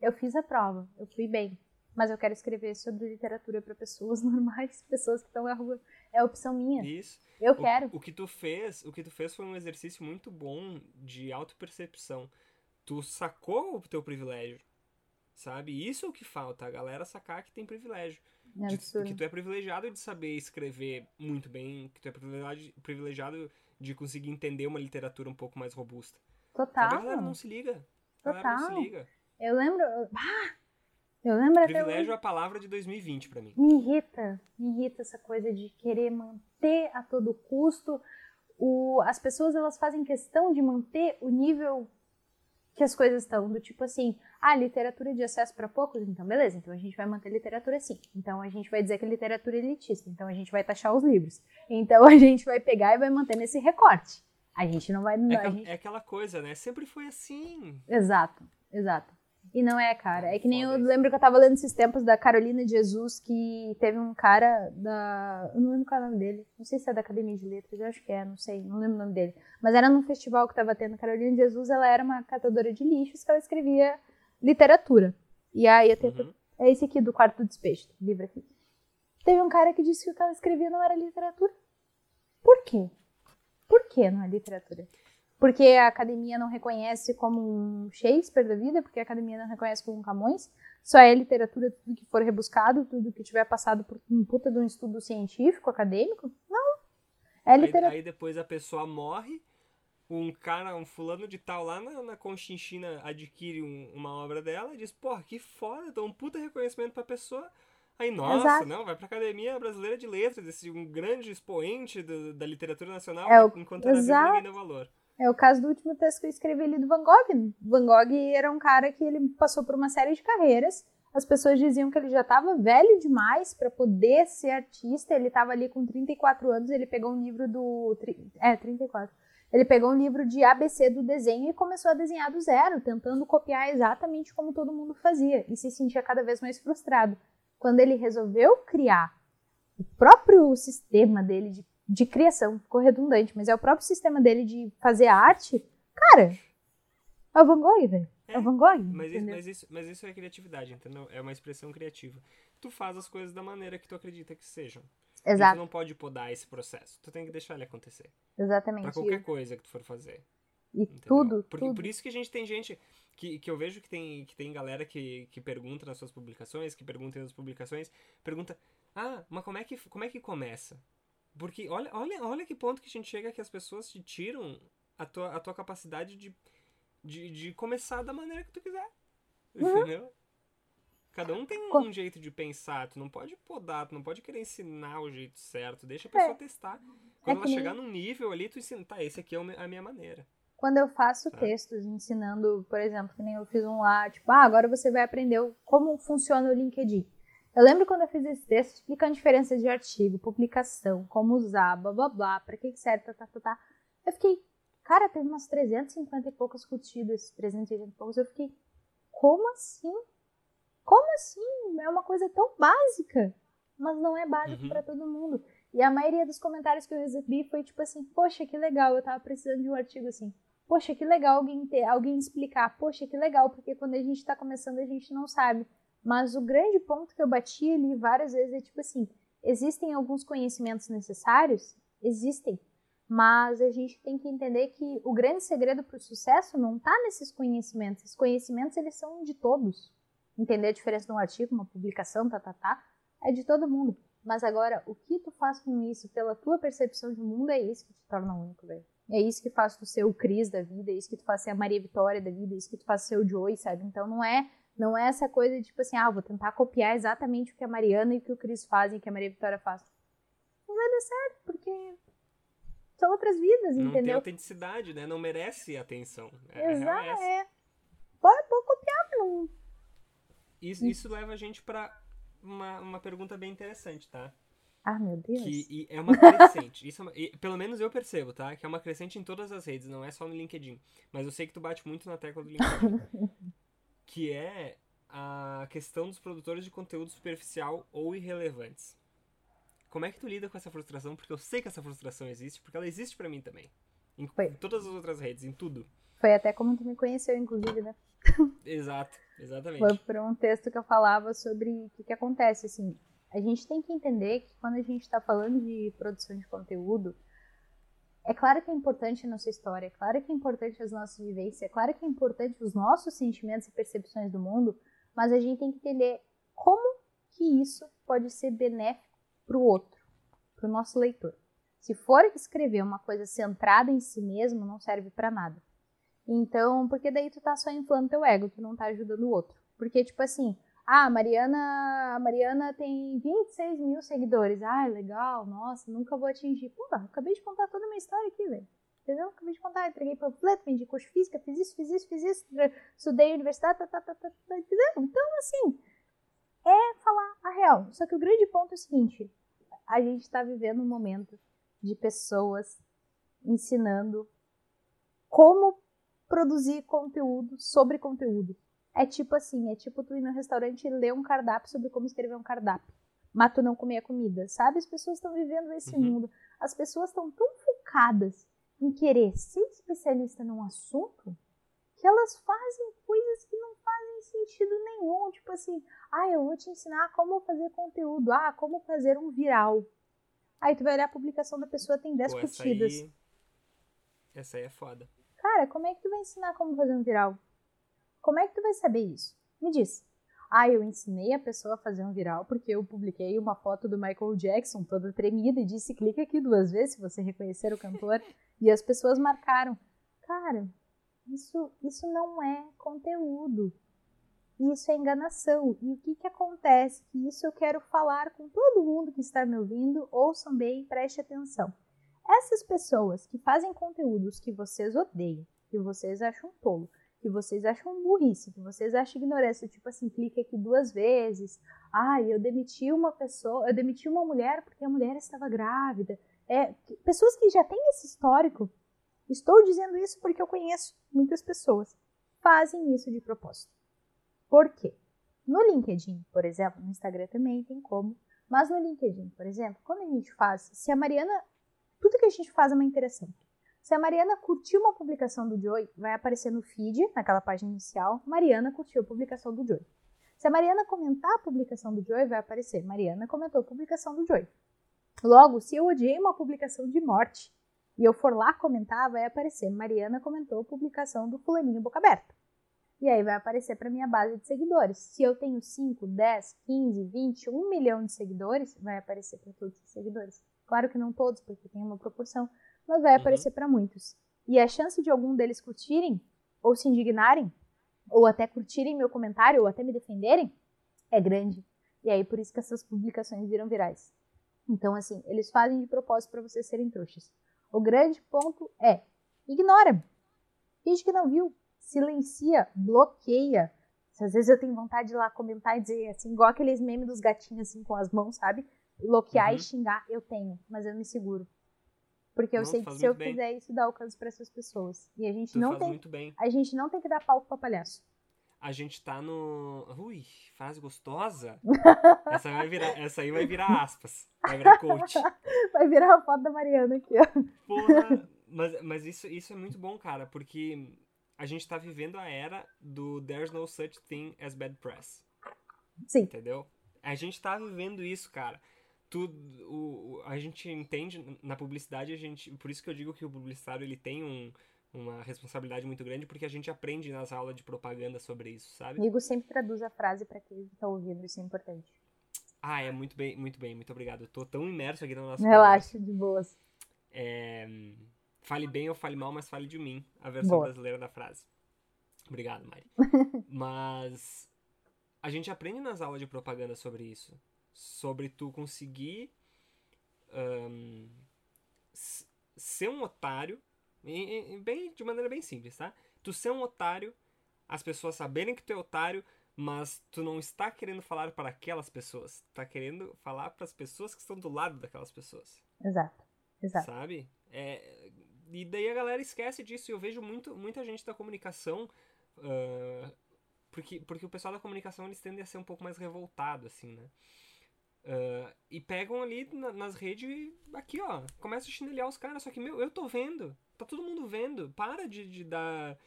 eu fiz a prova, eu fui bem. Mas eu quero escrever sobre literatura para pessoas normais, pessoas que estão na rua. É opção minha. Isso. Eu o, quero. O que tu fez, o que tu fez foi um exercício muito bom de autopercepção. Tu sacou o teu privilégio, sabe? Isso é o que falta, a galera sacar que tem privilégio. É de, que tu é privilegiado de saber escrever muito bem, que tu é privilegiado, privilegiado de conseguir entender uma literatura um pouco mais robusta. Total. A galera não se liga. A Total. não se liga. Eu lembro. Ah, eu lembro Privilégio é a palavra de 2020 para mim. Me irrita, me irrita essa coisa de querer manter a todo custo. O, as pessoas elas fazem questão de manter o nível que as coisas estão, do tipo assim, ah, literatura de acesso para poucos, então beleza, então a gente vai manter literatura assim. Então a gente vai dizer que a literatura é elitista, então a gente vai taxar os livros. Então a gente vai pegar e vai manter nesse recorte. A gente não vai. É, gente... é aquela coisa, né? Sempre foi assim. Exato, exato. E não é, cara. É que nem eu lembro que eu tava lendo esses tempos da Carolina de Jesus, que teve um cara da. Eu não lembro qual é o nome dele. Não sei se é da Academia de Letras, eu acho que é, não sei, não lembro o nome dele. Mas era num festival que tava tendo. Carolina de Jesus, ela era uma catadora de lixos que ela escrevia literatura. E aí eu tenho. Uhum. É esse aqui do quarto do despejo, livro aqui. Teve um cara que disse que o que ela escrevia não era literatura. Por quê? Por que não é literatura? Porque a academia não reconhece como um Shakespeare da vida, porque a academia não reconhece como um Camões, só é literatura tudo que for rebuscado, tudo que tiver passado por um puta de um estudo científico, acadêmico. Não. É literatura. Aí, aí depois a pessoa morre, um cara, um fulano de tal lá na, na Conchinchina adquire um, uma obra dela e diz, porra, que foda, dá um puta reconhecimento pra pessoa. Aí, nossa, Exato. não, vai pra Academia Brasileira de Letras, esse um grande expoente do, da literatura nacional, é o... enquanto vivo ninguém dá valor. É o caso do último texto que eu escrevi ali do Van Gogh. Van Gogh era um cara que ele passou por uma série de carreiras. As pessoas diziam que ele já estava velho demais para poder ser artista. Ele estava ali com 34 anos, ele pegou um livro do é, 34. Ele pegou um livro de ABC do desenho e começou a desenhar do zero, tentando copiar exatamente como todo mundo fazia e se sentia cada vez mais frustrado. Quando ele resolveu criar o próprio sistema dele de de criação, ficou redundante, mas é o próprio sistema dele de fazer arte. Cara, é o Van Gogh, velho. É, é Van Gogh. Mas isso, mas, isso, mas isso é criatividade, entendeu? É uma expressão criativa. Tu faz as coisas da maneira que tu acredita que sejam. Exato. E tu não pode podar esse processo. Tu tem que deixar ele acontecer. Exatamente. Pra qualquer coisa que tu for fazer. E entendeu? tudo, por, tudo. Por isso que a gente tem gente que, que eu vejo que tem, que tem galera que, que pergunta nas suas publicações, que pergunta nas publicações, pergunta, ah, mas como é que, como é que começa? Porque olha, olha, olha que ponto que a gente chega que as pessoas te tiram a tua, a tua capacidade de, de, de começar da maneira que tu quiser. Uhum. Entendeu? Cada um tem um, jeito de pensar, tu não pode podar, tu não pode querer ensinar o jeito certo, deixa a pessoa é. testar. Quando é ela chegar num nível ali, tu ensina, tá, esse aqui é a minha maneira. Quando eu faço tá. textos ensinando, por exemplo, que nem eu fiz um lá, tipo, ah, agora você vai aprender como funciona o LinkedIn. Eu lembro quando eu fiz esse texto explicando a diferença de artigo, publicação, como usar, blá blá blá, pra que serve, tá, tá, tá, tá. Eu fiquei, cara, teve umas 350 e poucas curtidas, 380 e poucos. Eu fiquei, como assim? Como assim? É uma coisa tão básica, mas não é básico uhum. para todo mundo. E a maioria dos comentários que eu recebi foi tipo assim: Poxa, que legal, eu tava precisando de um artigo assim. Poxa, que legal alguém ter, alguém explicar. Poxa, que legal, porque quando a gente está começando a gente não sabe. Mas o grande ponto que eu bati ali várias vezes é tipo assim: existem alguns conhecimentos necessários? Existem. Mas a gente tem que entender que o grande segredo para o sucesso não está nesses conhecimentos. Esses conhecimentos eles são de todos entender a diferença de um artigo, uma publicação, tá, tá, tá, é de todo mundo. Mas agora, o que tu faz com isso, pela tua percepção de mundo, é isso que te torna único, velho. É isso que faz tu ser o Cris da vida, é isso que tu faz ser a Maria Vitória da vida, é isso que tu faz ser o Joey, sabe? Então não é não é essa coisa de tipo assim, ah, vou tentar copiar exatamente o que a Mariana e o que o Cris fazem, que a Maria Vitória faz. Não vai dar certo, porque são outras vidas, não entendeu? Não tem autenticidade, né? Não merece atenção. É, Exato, é. é. Pode, pode copiar, não isso, isso leva a gente para uma, uma pergunta bem interessante, tá? Ah, meu Deus. Que é uma crescente. Isso é uma, e, pelo menos eu percebo, tá? Que é uma crescente em todas as redes, não é só no LinkedIn. Mas eu sei que tu bate muito na tecla do LinkedIn. que é a questão dos produtores de conteúdo superficial ou irrelevantes. Como é que tu lida com essa frustração? Porque eu sei que essa frustração existe, porque ela existe para mim também. Em Foi. todas as outras redes, em tudo. Foi até como tu me conheceu, inclusive, né? Exato, exatamente. Foi por um texto que eu falava sobre o que, que acontece, assim. A gente tem que entender que quando a gente está falando de produção de conteúdo, é claro que é importante a nossa história, é claro que é importante as nossas vivências, é claro que é importante os nossos sentimentos e percepções do mundo, mas a gente tem que entender como que isso pode ser benéfico para o outro, para o nosso leitor. Se for escrever uma coisa centrada em si mesmo, não serve para nada. Então, porque daí tu tá só inflando teu ego, tu não tá ajudando o outro. Porque, tipo assim, ah, a Mariana, a Mariana tem 26 mil seguidores. Ah, legal, nossa, nunca vou atingir. Pô, acabei de contar toda a minha história aqui, velho. Entendeu? Acabei de contar, entreguei panfleto, vendi curso física, fiz isso, fiz isso, fiz isso, estudei universidade, tá, tá, tá, tá, tá? Então, assim, é falar a real. Só que o grande ponto é o seguinte, a gente tá vivendo um momento de pessoas ensinando como produzir conteúdo sobre conteúdo. É tipo assim, é tipo tu ir no restaurante e ler um cardápio sobre como escrever um cardápio. Mas tu não comer a comida, sabe? As pessoas estão vivendo esse uhum. mundo. As pessoas estão tão focadas em querer ser especialista num assunto que elas fazem coisas que não fazem sentido nenhum. Tipo assim, ah, eu vou te ensinar como fazer conteúdo. Ah, como fazer um viral. Aí tu vai olhar a publicação da pessoa, tem 10 curtidas. Essa aí... essa aí é foda. Cara, como é que tu vai ensinar como fazer um viral? Como é que tu vai saber isso? Me diz. Ah, eu ensinei a pessoa a fazer um viral porque eu publiquei uma foto do Michael Jackson toda tremida e disse clica aqui duas vezes se você reconhecer o cantor e as pessoas marcaram. Cara, isso, isso não é conteúdo. Isso é enganação. E o que, que acontece? Que isso eu quero falar com todo mundo que está me ouvindo. Ouçam bem e preste atenção. Essas pessoas que fazem conteúdos que vocês odeiam, que vocês acham tolo, que vocês acham burrice, que vocês acham ignorância, tipo assim, clique aqui duas vezes. Ai, eu demiti uma pessoa, eu demiti uma mulher porque a mulher estava grávida. É, pessoas que já têm esse histórico, estou dizendo isso porque eu conheço muitas pessoas, fazem isso de propósito. Por quê? No LinkedIn, por exemplo, no Instagram também tem como, mas no LinkedIn, por exemplo, quando a gente faz, se a Mariana tudo que a gente faz é uma interação. Se a Mariana curtiu uma publicação do Joey, vai aparecer no feed, naquela página inicial, Mariana curtiu a publicação do Joey. Se a Mariana comentar a publicação do Joey, vai aparecer Mariana comentou a publicação do Joey. Logo, se eu odiei uma publicação de morte e eu for lá comentar, vai aparecer Mariana comentou a publicação do fulaninho boca aberta. E aí vai aparecer para minha base de seguidores. Se eu tenho 5, 10, 15, 20, 1 milhão de seguidores, vai aparecer para todos os seguidores. Claro que não todos, porque tem uma proporção, mas vai uhum. aparecer para muitos. E a chance de algum deles curtirem ou se indignarem, ou até curtirem meu comentário, ou até me defenderem, é grande. E aí por isso que essas publicações viram virais. Então, assim, eles fazem de propósito para vocês serem trouxas. O grande ponto é: ignora. Finge que não viu. Silencia, bloqueia. Às vezes eu tenho vontade de ir lá comentar e dizer assim, igual aqueles memes dos gatinhos assim com as mãos, sabe? Bloquear uhum. e xingar, eu tenho, mas eu me seguro. Porque eu não, sei que se eu bem. fizer isso, dá alcance para essas pessoas. E a gente tu não tem. A gente não tem que dar palco pra palhaço. A gente tá no. Ui, frase gostosa. essa, vai virar, essa aí vai virar aspas. Vai virar coach. Vai virar a foto da Mariana aqui, ó. Porra, mas, mas isso, isso é muito bom, cara, porque a gente tá vivendo a era do There's no such thing as bad press. Sim. Entendeu? A gente tá vivendo isso, cara tudo o, a gente entende na publicidade a gente por isso que eu digo que o publicitário ele tem um, uma responsabilidade muito grande porque a gente aprende nas aulas de propaganda sobre isso sabe? Amigo sempre traduz a frase para quem está ouvindo isso é importante. Ah é muito bem muito bem muito obrigado. Eu tô tão imerso aqui na nossa relaxa de boas. É, fale bem ou fale mal mas fale de mim a versão Boa. brasileira da frase. Obrigado Mari. Mas a gente aprende nas aulas de propaganda sobre isso sobre tu conseguir um, ser um otário, bem, de maneira bem simples, tá? Tu ser um otário, as pessoas saberem que tu é otário, mas tu não está querendo falar para aquelas pessoas, tu tá querendo falar para as pessoas que estão do lado daquelas pessoas. Exato, exato. Sabe? É, e daí a galera esquece disso. E eu vejo muito, muita gente da comunicação. Uh, porque, porque o pessoal da comunicação eles tendem a ser um pouco mais revoltado, assim, né? Uh, e pegam ali na, nas redes aqui, ó, começa a chinelhar os caras. Só que, meu, eu tô vendo. Tá todo mundo vendo. Para de, de dar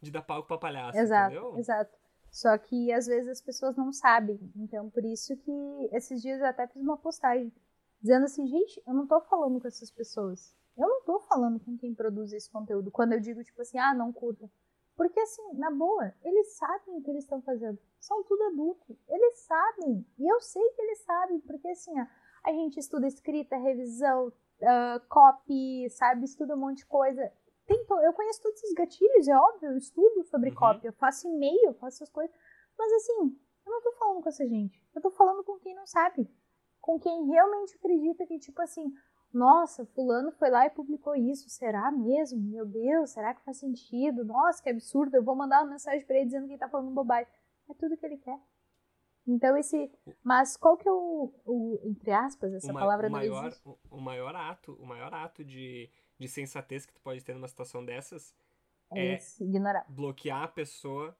de dar palco pra palhaço, exato, entendeu? Exato. Só que às vezes as pessoas não sabem. Então, por isso que esses dias eu até fiz uma postagem dizendo assim, gente, eu não tô falando com essas pessoas. Eu não tô falando com quem produz esse conteúdo. Quando eu digo, tipo assim, ah, não curta. Porque, assim, na boa, eles sabem o que eles estão fazendo. São tudo adultos. Eles sabem. E eu sei que eles sabem, porque, assim, a gente estuda escrita, revisão, uh, copy, sabe? Estuda um monte de coisa. Tem eu conheço todos esses gatilhos, é óbvio. Eu estudo sobre uhum. copy, eu faço e-mail, eu faço essas coisas. Mas, assim, eu não tô falando com essa gente. Eu tô falando com quem não sabe. Com quem realmente acredita que, tipo assim, nossa, fulano foi lá e publicou isso, será mesmo? Meu Deus, será que faz sentido? Nossa, que absurdo, eu vou mandar uma mensagem para ele dizendo que ele tá falando bobagem. É tudo que ele quer. Então esse, mas qual que é o, o entre aspas, essa o palavra o não maior, existe? O, o, maior ato, o maior ato de, de sensatez que tu pode ter numa situação dessas é, é ignorar. bloquear a pessoa,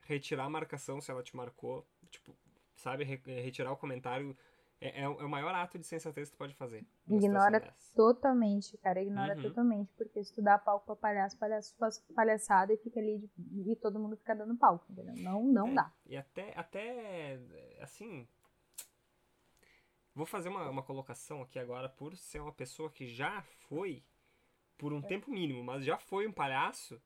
retirar a marcação se ela te marcou, tipo, sabe, retirar o comentário é, é, é, o maior ato de sensatez que tu pode fazer. Ignora totalmente, cara. Ignora uhum. totalmente. Porque se tu dá palco pra palhaço, palhaço faz palhaçada e fica ali de, e todo mundo fica dando palco, entendeu? Não, não é, dá. E até, até, assim... Vou fazer uma, uma colocação aqui agora por ser uma pessoa que já foi, por um é. tempo mínimo, mas já foi um palhaço,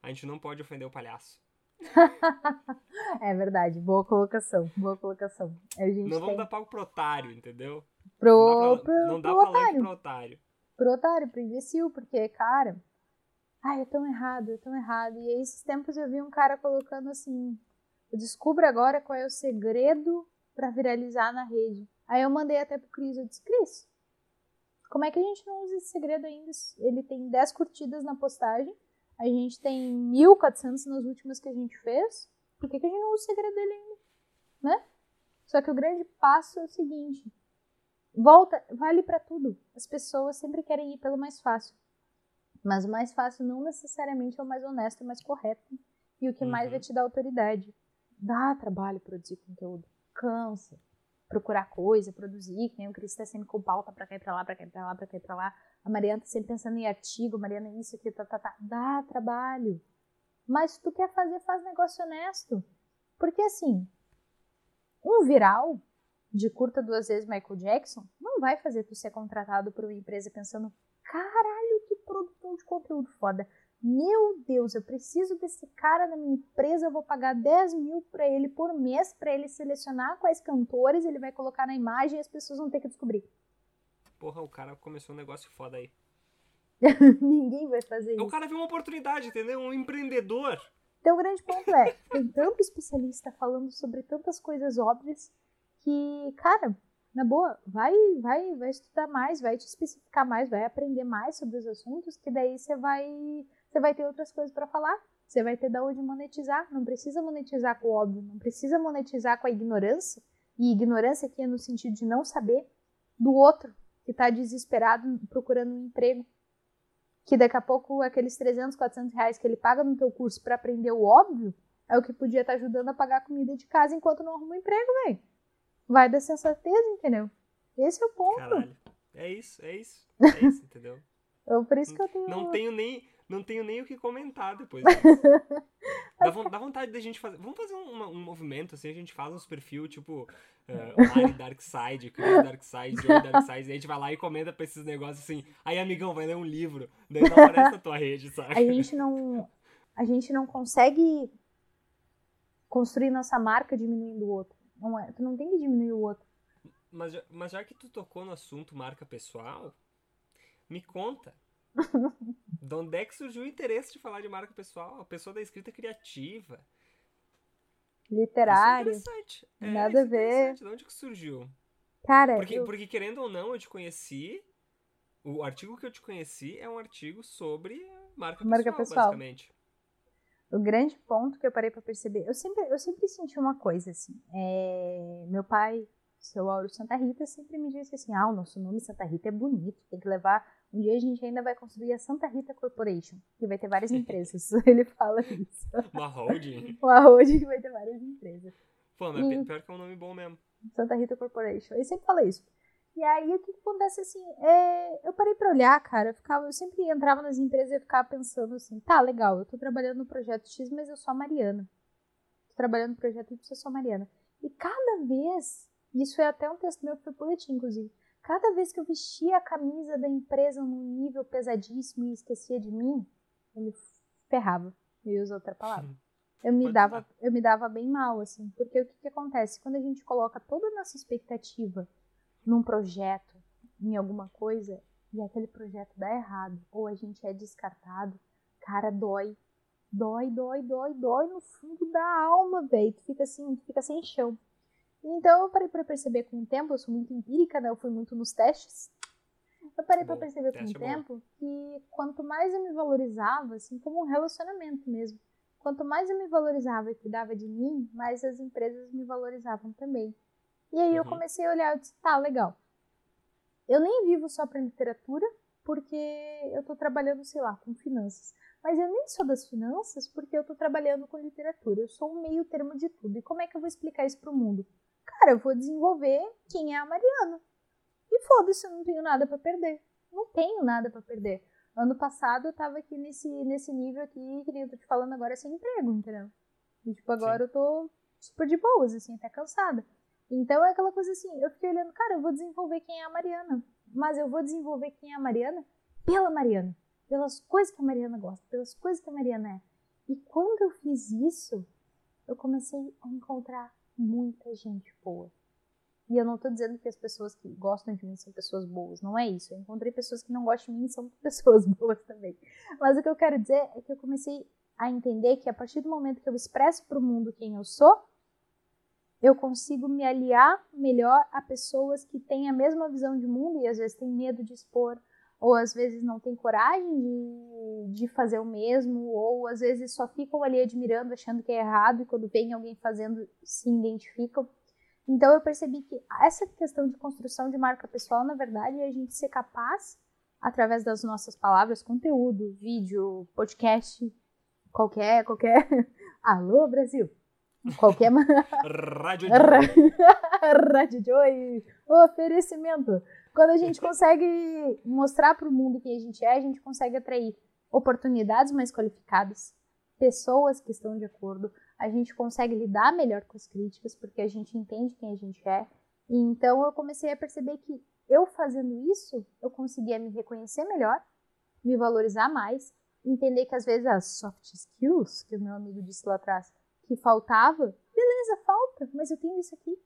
a gente não pode ofender o palhaço. é verdade, boa colocação, boa colocação. A gente não vamos dar palco pro otário, entendeu? Pro, não dá, pra, não dá pro otário. pro otário. Pro otário, pro imbecil, porque, cara, ai, é tão errado, é tão errado. E aí, esses tempos eu vi um cara colocando assim, descubra agora qual é o segredo para viralizar na rede. Aí eu mandei até pro Cris, eu disse, Cris, como é que a gente não usa esse segredo ainda? Ele tem 10 curtidas na postagem, a gente tem 1.400 nas últimas que a gente fez. Por que, que a gente não usa o segredo dele ainda? Né? Só que o grande passo é o seguinte: volta, vale para tudo. As pessoas sempre querem ir pelo mais fácil. Mas o mais fácil não necessariamente é o mais honesto, o mais correto. E o que uhum. mais vai te dar autoridade. Dá trabalho produzir conteúdo. Cansa. Procurar coisa, produzir, que nem o Cris tá sempre com pauta pra cá e pra lá, pra cá e pra lá, pra cá e pra lá. A Mariana tá sempre pensando em artigo, Mariana isso aqui, tá, tá, tá. Dá trabalho. Mas se tu quer fazer, faz negócio honesto. Porque assim, um viral de curta duas vezes Michael Jackson não vai fazer tu ser contratado por uma empresa pensando, caralho, que produtor de conteúdo foda. Meu Deus, eu preciso desse cara na minha empresa, eu vou pagar 10 mil para ele por mês, para ele selecionar quais cantores ele vai colocar na imagem e as pessoas vão ter que descobrir. Porra, o cara começou um negócio foda aí. Ninguém vai fazer isso. O cara viu uma oportunidade, entendeu? Um empreendedor. Então o grande ponto é, tem tanto especialista falando sobre tantas coisas óbvias que, cara, na boa, vai, vai, vai estudar mais, vai te especificar mais, vai aprender mais sobre os assuntos, que daí você vai você vai ter outras coisas para falar, você vai ter da onde monetizar. Não precisa monetizar com o óbvio, não precisa monetizar com a ignorância. E ignorância aqui é no sentido de não saber do outro que está desesperado procurando um emprego. Que daqui a pouco aqueles 300, 400 reais que ele paga no teu curso para aprender o óbvio é o que podia estar tá ajudando a pagar a comida de casa enquanto não arruma um emprego, velho. Vai da sensatez, entendeu? Esse é o ponto. Caralho. É isso, é isso. É isso, entendeu? Então, por isso que eu tenho. Não tenho nem não tenho nem o que comentar depois disso. dá, dá, vontade da gente fazer. Vamos fazer um, um, movimento, assim, a gente faz uns perfil, tipo, uh, Mari Darkside, Chris Darkside, Joey Darkside, e a gente vai lá e comenta pra esses negócios assim. Aí, amigão, vai ler um livro. Daí não aparece na tua rede, sabe? A gente não. A gente não consegue construir nossa marca diminuindo o outro. Não é, tu não tem que diminuir o outro. Mas, mas já que tu tocou no assunto marca pessoal, me conta de onde é que surgiu o interesse de falar de marca pessoal? A pessoa da escrita criativa. Literário. Isso é interessante. É, Nada é a ver. De onde que surgiu? Cara, porque, eu... porque querendo ou não, eu te conheci. O artigo que eu te conheci é um artigo sobre marca, marca pessoal, pessoal, basicamente. O grande ponto que eu parei para perceber, eu sempre, eu sempre senti uma coisa assim. É... Meu pai, seu Auro Santa Rita, sempre me disse assim: ah, o nosso nome Santa Rita é bonito, tem que levar um dia a gente ainda vai construir a Santa Rita Corporation, que vai ter várias empresas. Ele fala isso. Uma holding? Uma holding que vai ter várias empresas. Pô, mas e... pior que é um nome bom mesmo. Santa Rita Corporation. Ele sempre fala isso. E aí, o que, que acontece assim? É, eu parei pra olhar, cara. Eu, ficava, eu sempre entrava nas empresas e ficava pensando assim: tá, legal, eu tô trabalhando no projeto X, mas eu sou a Mariana. Tô trabalhando no projeto Y, eu sou a Mariana. E cada vez, isso é até um texto meu que foi boletim, inclusive Cada vez que eu vestia a camisa da empresa num nível pesadíssimo e esquecia de mim, eu me ferrava. Eu usar outra palavra. Eu me, dava, eu me dava bem mal, assim. Porque o que, que acontece? Quando a gente coloca toda a nossa expectativa num projeto, em alguma coisa, e aquele projeto dá errado, ou a gente é descartado, cara, dói. Dói, dói, dói, dói no fundo da alma, velho. Tu fica assim, tu fica sem chão. Então eu parei para perceber com o tempo, eu sou muito empírica, né? Eu fui muito nos testes. Eu parei para perceber com o é tempo que quanto mais eu me valorizava, assim como um relacionamento mesmo, quanto mais eu me valorizava e cuidava de mim, mais as empresas me valorizavam também. E aí eu uhum. comecei a olhar e disse, tá, legal. Eu nem vivo só para literatura, porque eu tô trabalhando, sei lá, com finanças. Mas eu nem sou das finanças porque eu tô trabalhando com literatura. Eu sou um meio termo de tudo. E como é que eu vou explicar isso pro mundo? Cara, eu vou desenvolver quem é a Mariana. E foda-se, eu não tenho nada para perder. Não tenho nada para perder. Ano passado eu tava aqui nesse, nesse nível aqui, que nem eu tô te falando agora, sem emprego, entendeu? E, tipo, agora Sim. eu tô super de boas, assim, até cansada. Então é aquela coisa assim, eu fiquei olhando, cara, eu vou desenvolver quem é a Mariana. Mas eu vou desenvolver quem é a Mariana pela Mariana. Pelas coisas que a Mariana gosta, pelas coisas que a Mariana é. E quando eu fiz isso, eu comecei a encontrar muita gente boa. E eu não tô dizendo que as pessoas que gostam de mim são pessoas boas, não é isso. Eu encontrei pessoas que não gostam de mim são pessoas boas também. Mas o que eu quero dizer é que eu comecei a entender que a partir do momento que eu expresso para o mundo quem eu sou, eu consigo me aliar melhor a pessoas que têm a mesma visão de mundo e às vezes têm medo de expor, ou às vezes não têm coragem de, de fazer o mesmo, ou às vezes só ficam ali admirando, achando que é errado, e quando vem alguém fazendo, se identificam. Então eu percebi que essa questão de construção de marca pessoal, na verdade, é a gente ser capaz, através das nossas palavras, conteúdo, vídeo, podcast, qualquer, qualquer. Alô, Brasil! Qualquer. Rádio Joy. Rádio Joy. Oferecimento. Quando a gente consegue mostrar para o mundo quem a gente é, a gente consegue atrair oportunidades mais qualificadas, pessoas que estão de acordo, a gente consegue lidar melhor com as críticas, porque a gente entende quem a gente é. E então eu comecei a perceber que eu fazendo isso, eu conseguia me reconhecer melhor, me valorizar mais, entender que às vezes as soft skills, que o meu amigo disse lá atrás, que faltava, beleza, falta, mas eu tenho isso aqui.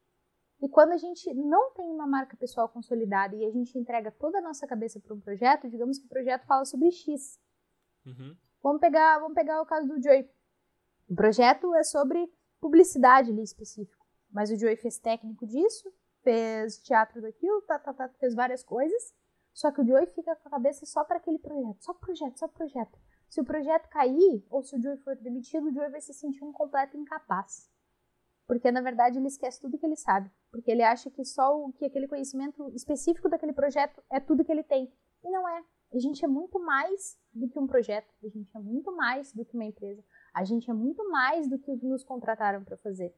E quando a gente não tem uma marca pessoal consolidada e a gente entrega toda a nossa cabeça para um projeto, digamos que o projeto fala sobre X. Uhum. Vamos, pegar, vamos pegar o caso do Joey. O projeto é sobre publicidade ali específico. Mas o Joey fez técnico disso, fez teatro daquilo, tá, tá, tá, fez várias coisas. Só que o Joey fica com a cabeça só para aquele projeto, só projeto, só projeto. Se o projeto cair, ou se o Joey for demitido, o Joey vai se sentir um completo incapaz. Porque, na verdade, ele esquece tudo que ele sabe. Porque ele acha que só o que aquele conhecimento específico daquele projeto é tudo que ele tem. E não é. A gente é muito mais do que um projeto. A gente é muito mais do que uma empresa. A gente é muito mais do que nos contrataram para fazer.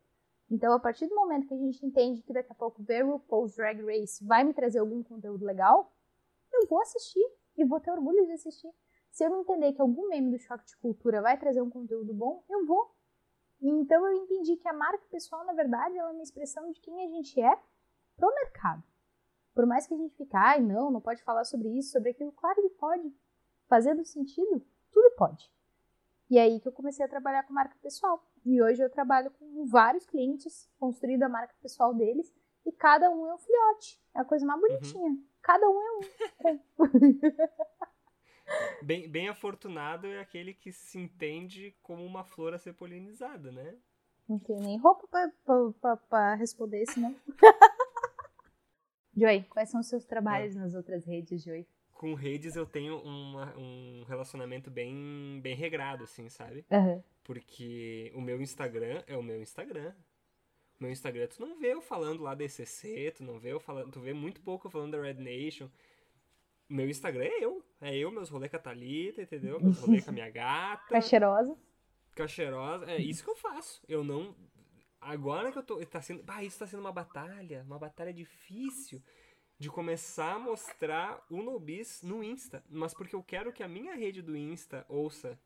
Então, a partir do momento que a gente entende que daqui a pouco ver RuPaul's Drag Race vai me trazer algum conteúdo legal, eu vou assistir e vou ter orgulho de assistir. Se eu entender que algum meme do Choque de Cultura vai trazer um conteúdo bom, eu vou. Então eu entendi que a marca pessoal, na verdade, ela é uma expressão de quem a gente é pro mercado. Por mais que a gente fique, ai, não, não pode falar sobre isso, sobre aquilo, claro que pode. Fazendo sentido, tudo pode. E é aí que eu comecei a trabalhar com marca pessoal. E hoje eu trabalho com vários clientes, construindo a marca pessoal deles, e cada um é um filhote. É a coisa mais uhum. bonitinha. Uhum. Cada um é um. Bem, bem afortunado é aquele que se entende como uma flor a ser polinizada, né? Não tem nem roupa pra, pra, pra, pra responder isso, não. Joy, quais são os seus trabalhos é. nas outras redes, Joy? Com redes eu tenho uma, um relacionamento bem, bem regrado, assim, sabe? Uhum. Porque o meu Instagram é o meu Instagram. O meu Instagram, tu não vê eu falando lá da ECC, tu não vê eu falando, tu vê muito pouco eu falando da Red Nation meu Instagram é eu. É eu, meus rolês com a Thalita, entendeu? Meus rolês com a minha gata. Cacherosa. Cacherosa. É isso que eu faço. Eu não. Agora que eu tô. Tá sendo. Ah, isso tá sendo uma batalha. Uma batalha difícil de começar a mostrar o Nobis no Insta. Mas porque eu quero que a minha rede do Insta ouça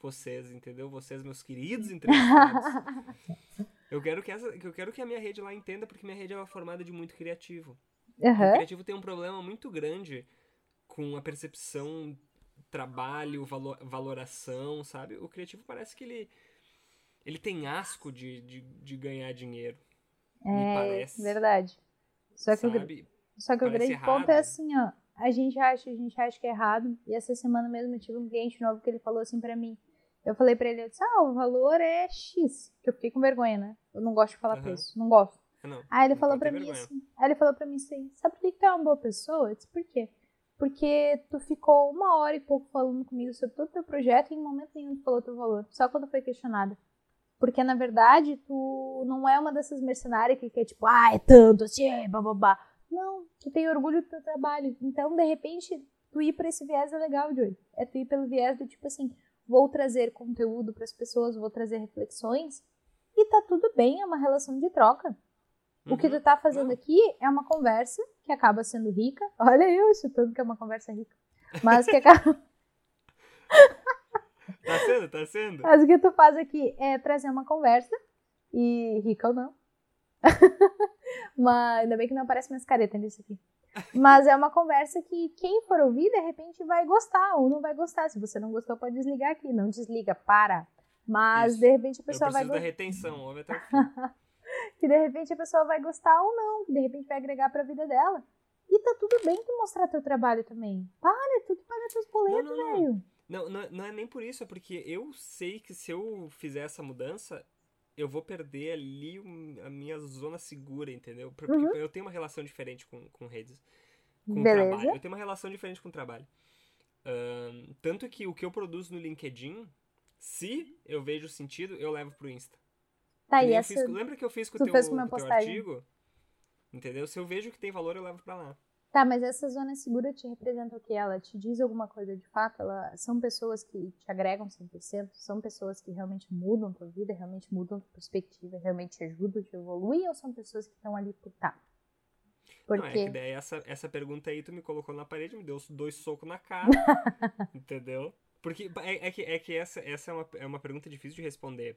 vocês, entendeu? Vocês, meus queridos entrevistados. eu quero que essa, eu quero que a minha rede lá entenda, porque minha rede é formada de muito criativo. Uhum. O criativo tem um problema muito grande com a percepção, trabalho, valor, valoração, sabe? O criativo parece que ele, ele tem asco de, de, de ganhar dinheiro. É, me parece. verdade. Só que, sabe? o, só que o grande errado. ponto é assim, ó. A gente acha, a gente acha que é errado. E essa semana mesmo eu tive um cliente novo que ele falou assim para mim. Eu falei para ele, eu disse, ah, o valor é X. Que eu fiquei com vergonha, né? Eu não gosto de falar uhum. preço, não gosto. Não, aí ele falou para mim assim, aí ele falou para mim assim, sabe por que tu é uma boa pessoa? Eu disse, por quê? Porque tu ficou uma hora e pouco falando comigo sobre todo o teu projeto e em momento nenhum tu falou teu valor, só quando foi questionada. Porque, na verdade, tu não é uma dessas mercenárias que quer, tipo, ah, é tanto, assim, bababá. Não, tu tem orgulho do teu trabalho. Então, de repente, tu ir para esse viés é legal, Joey. É tu ir pelo viés do tipo assim, vou trazer conteúdo para as pessoas, vou trazer reflexões. E tá tudo bem, é uma relação de troca. Uhum. O que tu tá fazendo aqui é uma conversa que acaba sendo rica. Olha eu chutando que é uma conversa rica. Mas que acaba. tá sendo, tá sendo. Mas o que tu faz aqui é trazer uma conversa. E rica ou não. Mas ainda bem que não aparece mais careta nisso aqui. Mas é uma conversa que quem for ouvir, de repente, vai gostar ou não vai gostar. Se você não gostou, pode desligar aqui. Não desliga, para. Mas Isso. de repente a pessoa vai gostar. da retenção, ouve até o fim. que de repente a pessoa vai gostar ou não, que de repente vai agregar para a vida dela. E tá tudo bem tu mostrar teu trabalho também. Para, tu que paga teus boletos, velho. Não, não, não é nem por isso, é porque eu sei que se eu fizer essa mudança, eu vou perder ali a minha zona segura, entendeu? Porque uhum. eu tenho uma relação diferente com, com redes. Com Beleza. trabalho. Eu tenho uma relação diferente com o trabalho. Uh, tanto que o que eu produzo no LinkedIn, se eu vejo sentido, eu levo pro Insta. Tá, essa... Fiz, lembra que eu fiz com o teu, com teu artigo? Entendeu? Se eu vejo que tem valor, eu levo pra lá. Tá, mas essa zona segura te representa o que? Ela te diz alguma coisa de fato? Ela, são pessoas que te agregam 100%? São pessoas que realmente mudam tua vida, realmente mudam tua perspectiva, realmente te ajudam, te evoluir? Ou são pessoas que estão ali por tá? Porque... Não, é que daí essa, essa pergunta aí tu me colocou na parede, me deu dois socos na cara, entendeu? Porque é, é, que, é que essa, essa é, uma, é uma pergunta difícil de responder.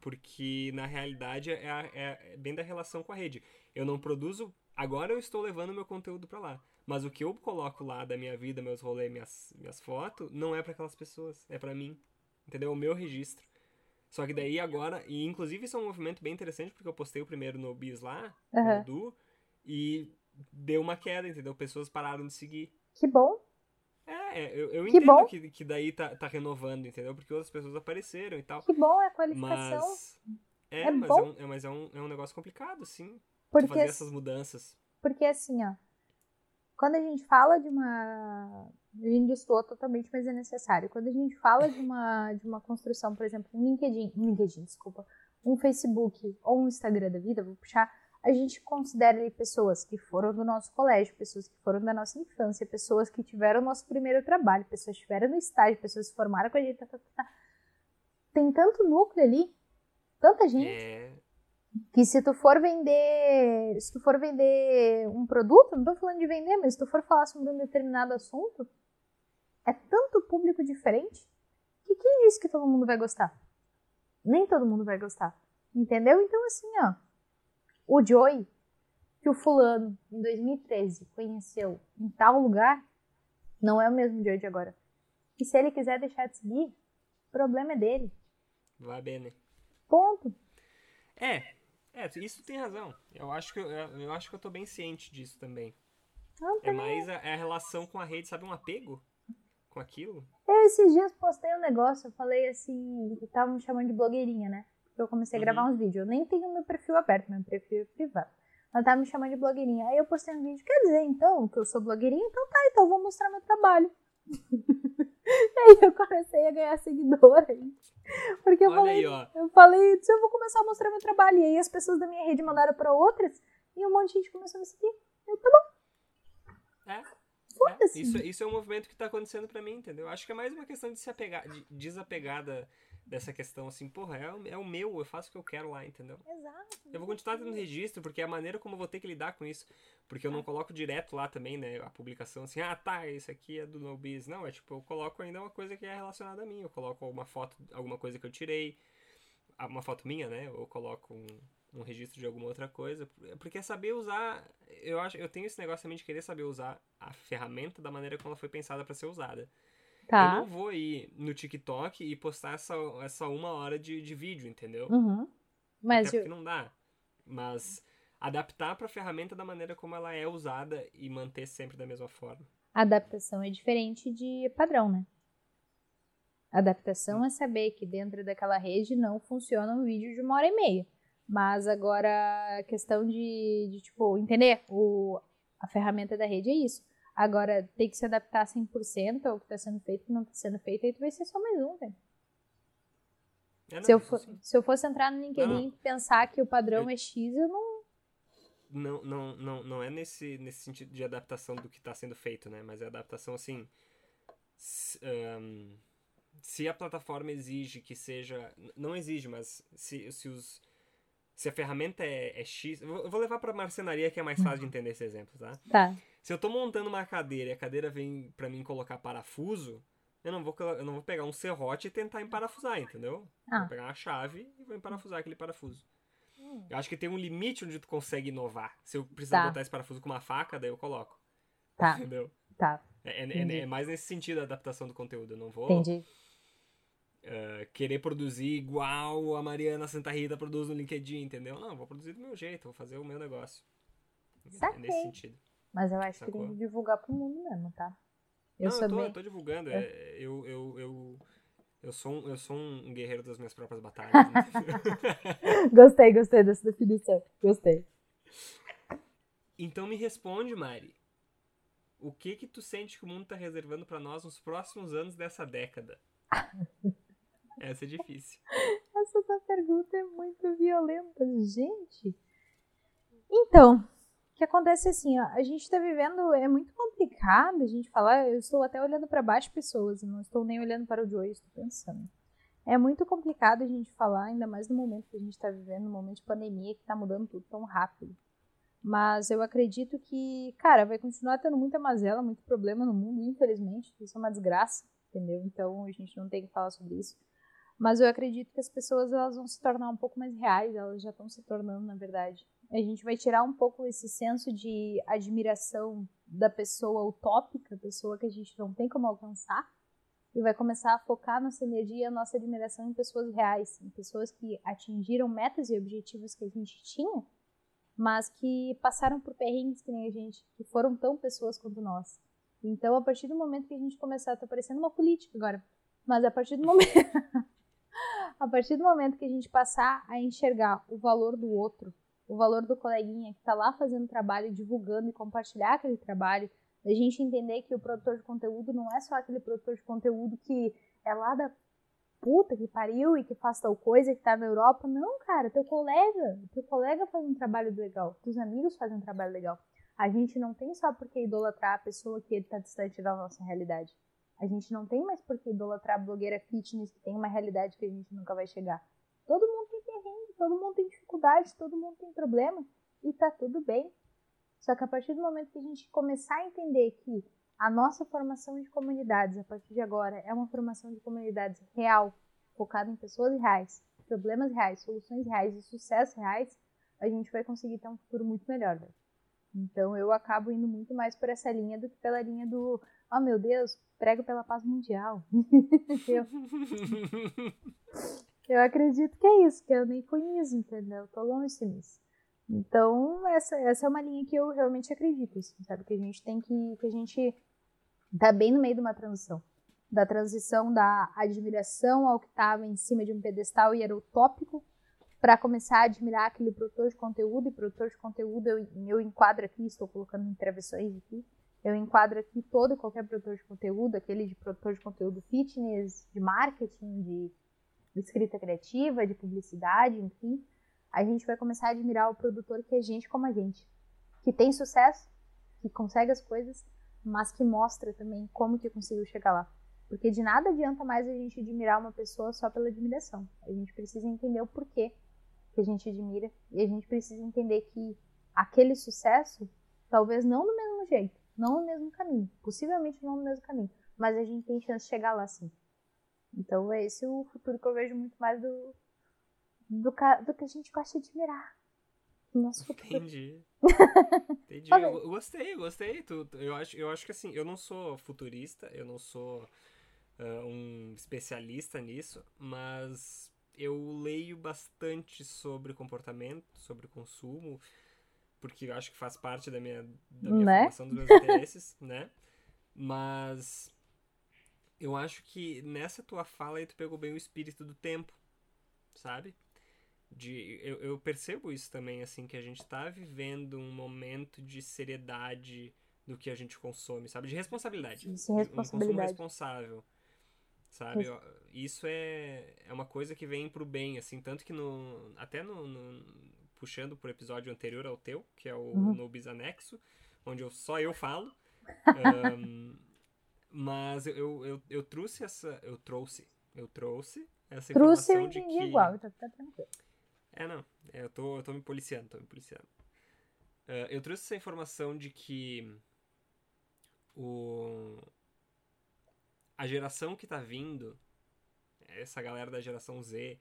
Porque, na realidade, é, é, é bem da relação com a rede. Eu não produzo Agora eu estou levando meu conteúdo para lá. Mas o que eu coloco lá da minha vida, meus rolês, minhas, minhas fotos, não é para aquelas pessoas, é para mim. Entendeu? É o meu registro. Só que daí agora, e inclusive isso é um movimento bem interessante, porque eu postei o primeiro no Bis lá, uhum. no Edu, e deu uma queda, entendeu? Pessoas pararam de seguir. Que bom. É, eu, eu que entendo que, que daí tá, tá renovando, entendeu? Porque outras pessoas apareceram e tal. Que bom, é qualificação. Mas, é, é mas, é um, é, mas é, um, é um negócio complicado, sim. Porque, fazer essas mudanças. Porque assim, ó, quando a gente fala de uma. A gente destoa totalmente, mas é necessário. Quando a gente fala de uma, de uma construção, por exemplo, um LinkedIn, um LinkedIn, desculpa, um Facebook ou um Instagram da vida, vou puxar, a gente considera ali pessoas que foram do nosso colégio, pessoas que foram da nossa infância, pessoas que tiveram o nosso primeiro trabalho, pessoas que estiveram no estágio, pessoas que se formaram com a gente. Tá, tá, tá. tá. Tem tanto núcleo ali, tanta gente. É que se tu for vender, se tu for vender um produto, não tô falando de vender, mas se tu for falar sobre um determinado assunto, é tanto público diferente que quem disse que todo mundo vai gostar? Nem todo mundo vai gostar. Entendeu? Então assim, ó, o Joey que o fulano em 2013 conheceu em tal lugar, não é o mesmo Joey de agora. E se ele quiser deixar de seguir, o problema é dele. Vai bem, né? Ponto. É, é, isso tem razão. Eu acho que eu, eu acho que eu tô bem ciente disso também. Não, é mais a, é a, relação com a rede, sabe? Um apego com aquilo. Eu esses dias postei um negócio, eu falei assim, tava me chamando de blogueirinha, né? Eu comecei a gravar uhum. uns vídeos. Eu nem tenho meu perfil aberto, meu perfil é privado. Ela tava me chamando de blogueirinha. Aí eu postei um vídeo, quer dizer, então, que eu sou blogueirinha? Então tá, então eu vou mostrar meu trabalho. aí eu comecei a ganhar seguidores. Porque eu Olha falei, aí, eu falei, eu vou começar a mostrar meu trabalho. E aí as pessoas da minha rede mandaram pra outras e um monte de gente começou a me seguir. Eu, tá bom. É. É, isso, isso é um movimento que tá acontecendo pra mim, entendeu? Acho que é mais uma questão de se apegar, de desapegar da, dessa questão assim, porra, é, o, é o meu, eu faço o que eu quero lá, entendeu? Exato. Eu vou continuar tendo registro, porque é a maneira como eu vou ter que lidar com isso. Porque eu não coloco direto lá também, né, a publicação assim, ah, tá, isso aqui é do NoBiz. Não, é tipo, eu coloco ainda uma coisa que é relacionada a mim. Eu coloco uma foto, alguma coisa que eu tirei, uma foto minha, né, ou coloco um, um registro de alguma outra coisa. Porque é saber usar, eu acho, eu tenho esse negócio também de querer saber usar a ferramenta da maneira como ela foi pensada para ser usada. Tá. Eu não vou ir no TikTok e postar essa, essa uma hora de, de vídeo, entendeu? Uhum. Mas Até eu... porque não dá. Mas adaptar para a ferramenta da maneira como ela é usada e manter sempre da mesma forma. Adaptação é diferente de padrão, né? Adaptação é saber que dentro daquela rede não funciona um vídeo de uma hora e meia. Mas agora a questão de, de tipo, entender o, a ferramenta da rede é isso. Agora, tem que se adaptar 100% ao que está sendo feito, que não está sendo feito, aí tu vai ser só mais um, velho. É, se, eu for, se eu fosse entrar no LinkedIn e pensar que o padrão eu... é X, eu não não, não, não, não é nesse, nesse sentido de adaptação do que está sendo feito, né? Mas é adaptação assim. Se, um, se a plataforma exige que seja. Não exige, mas se, se, os, se a ferramenta é, é X. Eu vou levar para marcenaria que é mais fácil de entender esse exemplo, tá? Tá. Se eu estou montando uma cadeira e a cadeira vem para mim colocar parafuso, eu não vou, eu não vou pegar um serrote e tentar emparafusar, entendeu? Ah. Vou pegar uma chave e vou emparafusar aquele parafuso. Eu acho que tem um limite onde tu consegue inovar. Se eu precisar tá. botar esse parafuso com uma faca, daí eu coloco. Tá. Entendeu? Tá. É, é, é, mais nesse sentido a adaptação do conteúdo. Eu não vou Entendi. Uh, querer produzir igual a Mariana Santa Rita produz no LinkedIn, entendeu? Não, vou produzir do meu jeito, vou fazer o meu negócio. Saquei. É nesse sentido. Mas eu acho Sacou? que tem que divulgar pro mundo mesmo, tá? Eu não, eu tô, eu tô divulgando. É. eu, eu, eu eu sou, um, eu sou um guerreiro das minhas próprias batalhas. gostei, gostei dessa definição. Gostei. Então me responde, Mari. O que que tu sente que o mundo tá reservando para nós nos próximos anos dessa década? Essa é difícil. Essa pergunta é muito violenta, gente. Então, que acontece assim, ó, a gente está vivendo, é muito complicado a gente falar, eu estou até olhando para baixo pessoas, não estou nem olhando para o hoje, estou pensando. É muito complicado a gente falar, ainda mais no momento que a gente está vivendo, no momento de pandemia, que está mudando tudo tão rápido. Mas eu acredito que, cara, vai continuar tendo muita mazela, muito problema no mundo, infelizmente. Isso é uma desgraça, entendeu? Então a gente não tem que falar sobre isso. Mas eu acredito que as pessoas elas vão se tornar um pouco mais reais, elas já estão se tornando, na verdade. A gente vai tirar um pouco esse senso de admiração da pessoa utópica, pessoa que a gente não tem como alcançar, e vai começar a focar nossa energia, nossa admiração em pessoas reais, em pessoas que atingiram metas e objetivos que a gente tinha, mas que passaram por perrengues que nem a gente, que foram tão pessoas quanto nós. Então, a partir do momento que a gente começar, tá parecendo uma política agora, mas a partir do momento a partir do momento que a gente passar a enxergar o valor do outro, o valor do coleguinha que está lá fazendo trabalho, divulgando e compartilhar aquele trabalho, a gente entender que o produtor de conteúdo não é só aquele produtor de conteúdo que é lá da puta que pariu e que faz tal coisa, que tá na Europa. Não, cara, teu colega, teu colega faz um trabalho legal, teus amigos fazem um trabalho legal. A gente não tem só porque idolatrar a pessoa que está distante da nossa realidade. A gente não tem mais porque idolatrar a blogueira fitness que tem uma realidade que a gente nunca vai chegar. Todo mundo todo mundo tem dificuldade, todo mundo tem problema e tá tudo bem. Só que a partir do momento que a gente começar a entender que a nossa formação de comunidades, a partir de agora, é uma formação de comunidades real, focada em pessoas reais, problemas reais, soluções reais e sucessos reais, a gente vai conseguir ter um futuro muito melhor. Né? Então eu acabo indo muito mais por essa linha do que pela linha do, oh meu Deus, prego pela paz mundial. eu acredito que é isso, que eu nem conheço, entendeu? tô longe disso. Então, essa, essa é uma linha que eu realmente acredito, assim, sabe? Que a gente tem que. que a gente tá bem no meio de uma transição. Da transição da admiração ao que estava em cima de um pedestal e era utópico, para começar a admirar aquele produtor de conteúdo, e produtor de conteúdo eu, eu enquadro aqui, estou colocando intervenções aqui, eu enquadro aqui todo e qualquer produtor de conteúdo, aquele de produtor de conteúdo fitness, de marketing, de escrita criativa, de publicidade, enfim. A gente vai começar a admirar o produtor que é gente como a gente, que tem sucesso, que consegue as coisas, mas que mostra também como que conseguiu chegar lá. Porque de nada adianta mais a gente admirar uma pessoa só pela admiração. A gente precisa entender o porquê que a gente admira e a gente precisa entender que aquele sucesso, talvez não do mesmo jeito, não no mesmo caminho, possivelmente não no mesmo caminho, mas a gente tem chance de chegar lá sim. Então é esse o futuro que eu vejo muito mais do, do, do que a gente gosta de admirar. Nosso futuro. Entendi. Entendi. eu gostei, gostei. Tu, eu, acho, eu acho que assim, eu não sou futurista, eu não sou uh, um especialista nisso, mas eu leio bastante sobre comportamento, sobre consumo, porque eu acho que faz parte da minha, da minha né? formação, dos meus interesses, né? Mas eu acho que nessa tua fala aí tu pegou bem o espírito do tempo, sabe? De, eu, eu percebo isso também, assim, que a gente tá vivendo um momento de seriedade do que a gente consome, sabe? De responsabilidade. Isso é responsabilidade. Um consumo responsável. Sabe? Isso é, é uma coisa que vem pro bem, assim, tanto que no. Até no, no puxando pro episódio anterior ao teu, que é o uhum. Nobis Anexo, onde eu, só eu falo. um, mas eu, eu, eu trouxe essa. Eu trouxe. Eu trouxe essa trouxe informação de que... igual, tá, tá tranquilo. É, não. É, eu tô, eu tô me policiando, tô me policiando. Uh, eu trouxe essa informação de que o, a geração que tá vindo, essa galera da geração Z,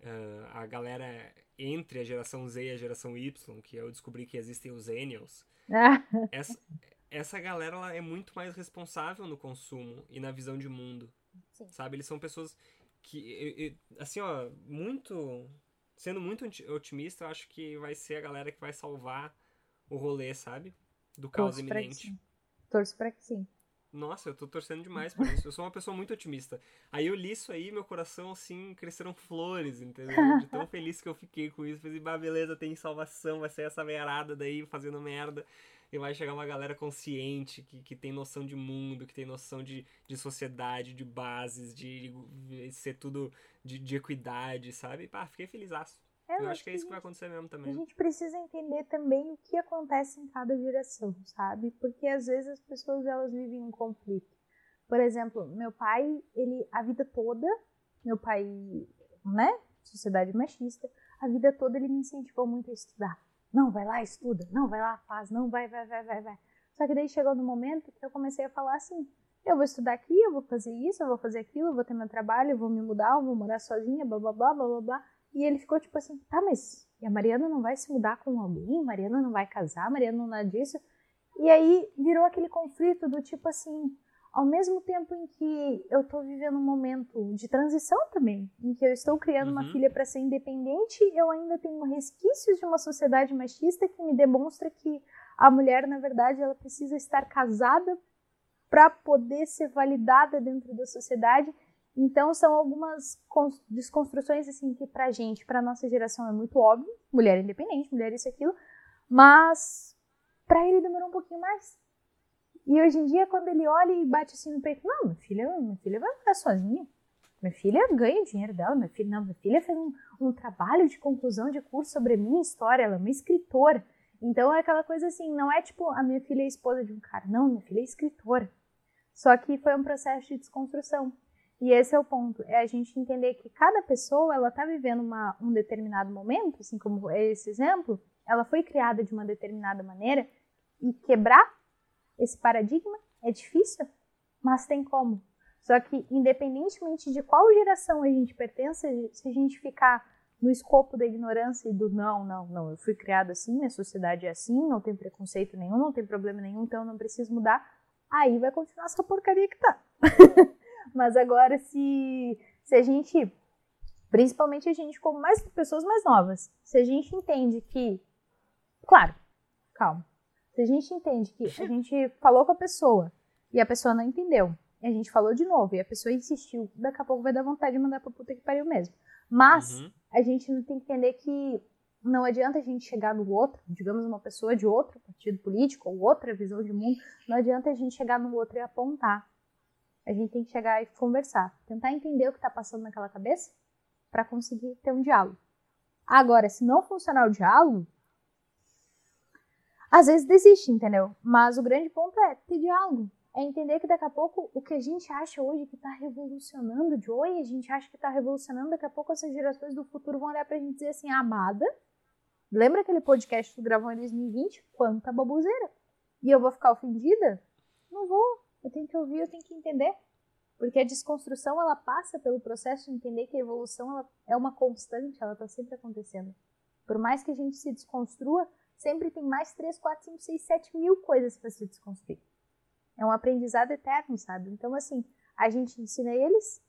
uh, a galera entre a geração Z e a geração Y, que eu descobri que existem os Enials, essa, essa galera ela é muito mais responsável no consumo e na visão de mundo. Sim. Sabe? Eles são pessoas que, assim, ó, muito. Sendo muito otimista, eu acho que vai ser a galera que vai salvar o rolê, sabe? Do caos iminente. Torço pra que sim. Nossa, eu tô torcendo demais por isso. Eu sou uma pessoa muito otimista. Aí eu li isso aí, meu coração, assim, cresceram flores, entendeu? De tão feliz que eu fiquei com isso. Falei, bah, beleza, tem salvação, vai ser essa merda daí fazendo merda. E vai chegar uma galera consciente, que, que tem noção de mundo, que tem noção de, de sociedade, de bases, de, de ser tudo de, de equidade, sabe? Pá, fiquei felizaço. É, eu acho que é isso que vai acontecer mesmo também. A gente precisa entender também o que acontece em cada geração, sabe? Porque às vezes as pessoas elas vivem um conflito. Por exemplo, meu pai, ele a vida toda, meu pai, né, sociedade machista, a vida toda ele me incentivou muito a estudar. Não, vai lá, estuda. Não, vai lá, faz. Não, vai, vai, vai, vai, vai. Só que daí chegou no momento que eu comecei a falar assim: eu vou estudar aqui, eu vou fazer isso, eu vou fazer aquilo, eu vou ter meu trabalho, eu vou me mudar, eu vou morar sozinha, blá blá blá blá blá blá. E ele ficou tipo assim: tá, mas a Mariana não vai se mudar com alguém? Mariana não vai casar? Mariana não nada disso? E aí virou aquele conflito do tipo assim: ao mesmo tempo em que eu estou vivendo um momento de transição também, em que eu estou criando uhum. uma filha para ser independente, eu ainda tenho resquícios de uma sociedade machista que me demonstra que a mulher, na verdade, ela precisa estar casada para poder ser validada dentro da sociedade. Então são algumas desconstruções assim que pra gente, pra nossa geração é muito óbvio, mulher independente, mulher isso aquilo, mas para ele demorou um pouquinho mais. E hoje em dia, quando ele olha e bate assim no peito, não, minha filha, minha filha vai morar sozinha. Minha filha ganha o dinheiro dela, minha filha, não, minha filha fez um, um trabalho de conclusão de curso sobre a minha história, ela é uma escritora. Então é aquela coisa assim, não é tipo a minha filha é esposa de um cara, não, minha filha é escritora. Só que foi um processo de desconstrução. E esse é o ponto, é a gente entender que cada pessoa, ela tá vivendo uma, um determinado momento, assim como esse exemplo, ela foi criada de uma determinada maneira e quebrar esse paradigma é difícil, mas tem como. Só que, independentemente de qual geração a gente pertence, se a gente ficar no escopo da ignorância e do não, não, não, eu fui criado assim, minha sociedade é assim, não tem preconceito nenhum, não tem problema nenhum, então eu não preciso mudar, aí vai continuar essa porcaria que tá. Mas agora, se, se a gente, principalmente a gente como mais pessoas mais novas, se a gente entende que, claro, calma, se a gente entende que a gente falou com a pessoa e a pessoa não entendeu, e a gente falou de novo e a pessoa insistiu, daqui a pouco vai dar vontade de mandar pra puta que pariu mesmo. Mas uhum. a gente tem que entender que não adianta a gente chegar no outro, digamos uma pessoa de outro partido político ou outra visão de mundo, não adianta a gente chegar no outro e apontar. A gente tem que chegar e conversar, tentar entender o que está passando naquela cabeça para conseguir ter um diálogo. Agora, se não funcionar o diálogo, às vezes desiste, entendeu? Mas o grande ponto é ter diálogo. É entender que daqui a pouco o que a gente acha hoje que está revolucionando de hoje, a gente acha que está revolucionando, daqui a pouco essas gerações do futuro vão olhar pra gente e dizer assim, amada, lembra aquele podcast que tu gravou em 2020? Quanta baboseira. E eu vou ficar ofendida? Não vou. Eu tenho que ouvir, eu tenho que entender. Porque a desconstrução, ela passa pelo processo de entender que a evolução ela é uma constante, ela está sempre acontecendo. Por mais que a gente se desconstrua, sempre tem mais 3, 4, 5, 6, 7 mil coisas para se desconstruir. É um aprendizado eterno, sabe? Então, assim, a gente ensina eles,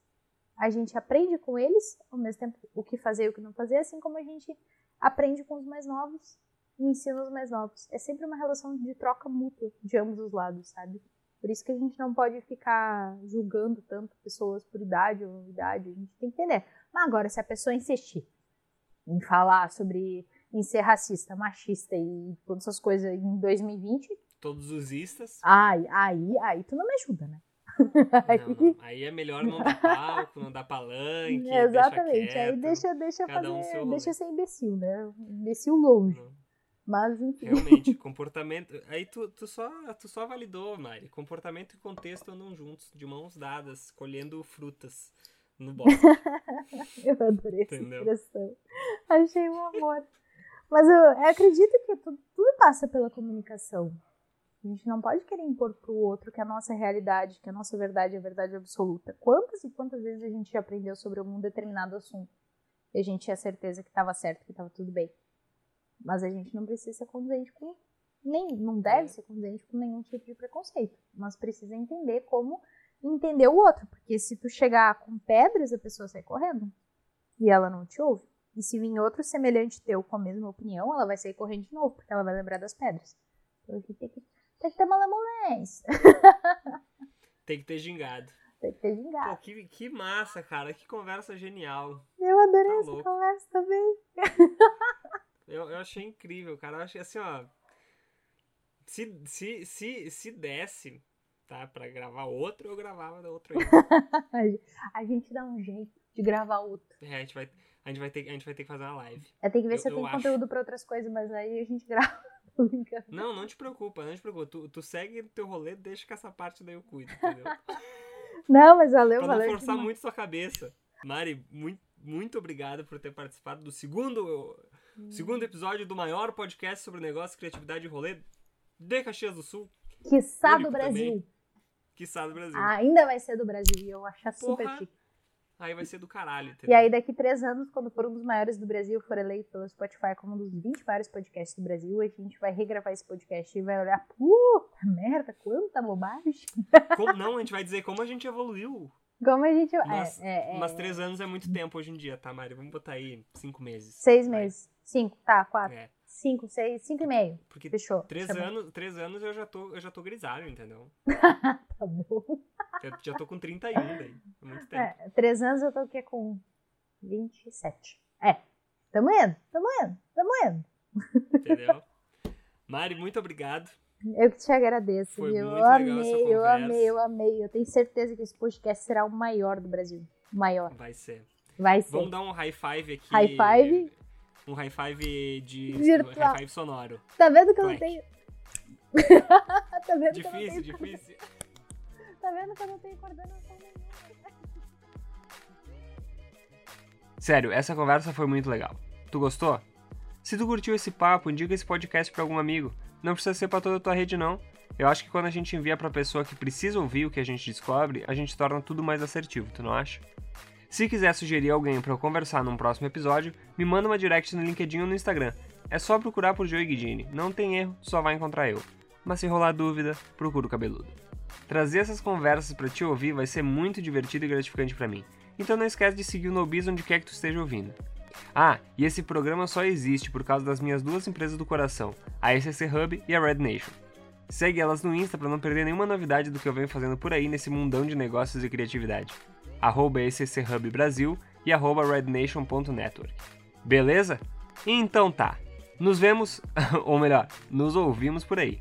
a gente aprende com eles, ao mesmo tempo o que fazer e o que não fazer, assim como a gente aprende com os mais novos e ensina os mais novos. É sempre uma relação de troca mútua de ambos os lados, sabe? Por isso que a gente não pode ficar julgando tanto pessoas por idade ou idade, a gente tem que entender. Mas agora, se a pessoa insistir em falar sobre em ser racista, machista e todas essas coisas em 2020. Todos os istas. Ai, aí, aí tu não me ajuda, né? aí... Não, não. aí é melhor não dar palco, não dar palanque. Exatamente, deixa quieto, aí deixa, deixa fazer, um deixa ser imbecil, né? Imbecil longe. Não. Mas enfim. Realmente, comportamento. Aí tu, tu, só, tu só validou, Mari. Comportamento e contexto andam juntos, de mãos dadas, colhendo frutas no bosque. eu adorei Entendeu? essa expressão. Achei um amor. Mas eu, eu acredito que tudo, tudo, passa pela comunicação. A gente não pode querer impor pro outro que a nossa realidade, que a nossa verdade é a verdade absoluta. Quantas e quantas vezes a gente aprendeu sobre um determinado assunto e a gente tinha certeza que estava certo, que estava tudo bem. Mas a gente não precisa ser conduzente com nem não deve ser conduzente com nenhum tipo de preconceito, mas precisa entender como entender o outro, porque se tu chegar com pedras, a pessoa sai correndo e ela não te ouve. E se vir outro semelhante teu com a mesma opinião, ela vai sair correndo de novo, porque ela vai lembrar das pedras. Então tem que, tem que ter malemolência. tem que ter gingado. Tem que ter gingado. Pô, que, que massa, cara. Que conversa genial. Eu adorei tá essa louco. conversa também. eu, eu achei incrível, cara. Eu achei assim, ó. Se, se, se, se desse, tá? Pra gravar outro, eu gravava da outra a gente dá um jeito de gravar outro. É, a gente vai A gente vai ter, a gente vai ter que fazer uma live. Eu tenho que ver Eu- se eu, tenho acho. conteúdo pra outras coisas, mas aí a gente grava. Não, não te preocupa, não te preocupa. Tu, tu segue teu rolê, deixa que essa parte daí eu cuido, entendeu? Não, mas valeu, pra não valeu. forçar demais. muito sua cabeça. Mari, muito, muito obrigado por ter participado do segundo, segundo episódio do maior podcast sobre negócio, criatividade e rolê de Caxias do Sul, Quiçá do Brasil. também. quiçá do Brasil. Ah, ainda vai ser do Brasil e eu acho super chique. Aí vai ser do caralho, E entendeu? aí, daqui três anos, quando for um dos maiores do Brasil, for eleito pelo Spotify como um dos 20 maiores podcasts do Brasil, a gente vai regravar esse podcast e vai olhar, puta merda, quanta bobagem. Como- não, a gente vai dizer como a gente evoluiu. Como a gente. Mas, é, é, é, mas três anos é muito tempo hoje em dia, tá, Mari? Vamos botar aí cinco meses. Seis Vai. meses. Cinco, tá, quatro. É, Cinco, seis, cinco e meio. porque Fechou. três Tá anos, três anos eu já tô, eu já tô grisalho, entendeu? Tá bom. Eu já tô com 31 daí. É muito tempo. É, três anos eu tô o quê? Com 27. É. Tamo indo, tamo indo, tamo indo. Entendeu? Mari, muito obrigado. Eu que te agradeço, Foi viu? Eu amei, eu amei, eu amei. Eu tenho certeza que esse podcast será o maior do Brasil. O maior. Vai ser. Vai ser. Vamos dar um high five aqui. High five? Um high five de. Virtual. High five sonoro. Tá vendo que eu não tenho. tá vendo que eu não Difícil, tenho. difícil. Tá vendo que eu não tenho coordenação nenhuma. Sério, essa conversa foi muito legal. Tu gostou? Se tu curtiu esse papo, indica esse podcast pra algum amigo. Não precisa ser pra toda a tua rede, não. Eu acho que quando a gente envia pra pessoa que precisa ouvir o que a gente descobre, a gente torna tudo mais assertivo, tu não acha? Se quiser sugerir alguém eu conversar num próximo episódio, me manda uma direct no LinkedIn ou no Instagram. É só procurar por Joey Guidini. Não tem erro, só vai encontrar eu. Mas se rolar dúvida, procura o cabeludo. Trazer essas conversas pra te ouvir vai ser muito divertido e gratificante pra mim. Então não esquece de seguir o Nobiz onde quer que tu esteja ouvindo. Ah, e esse programa só existe por causa das minhas duas empresas do coração, a ECC Hub e a Red Nation. Segue elas no Insta para não perder nenhuma novidade do que eu venho fazendo por aí nesse mundão de negócios e criatividade. Arroba Brasil e arroba rednation.network. Beleza? Então tá. Nos vemos, ou melhor, nos ouvimos por aí.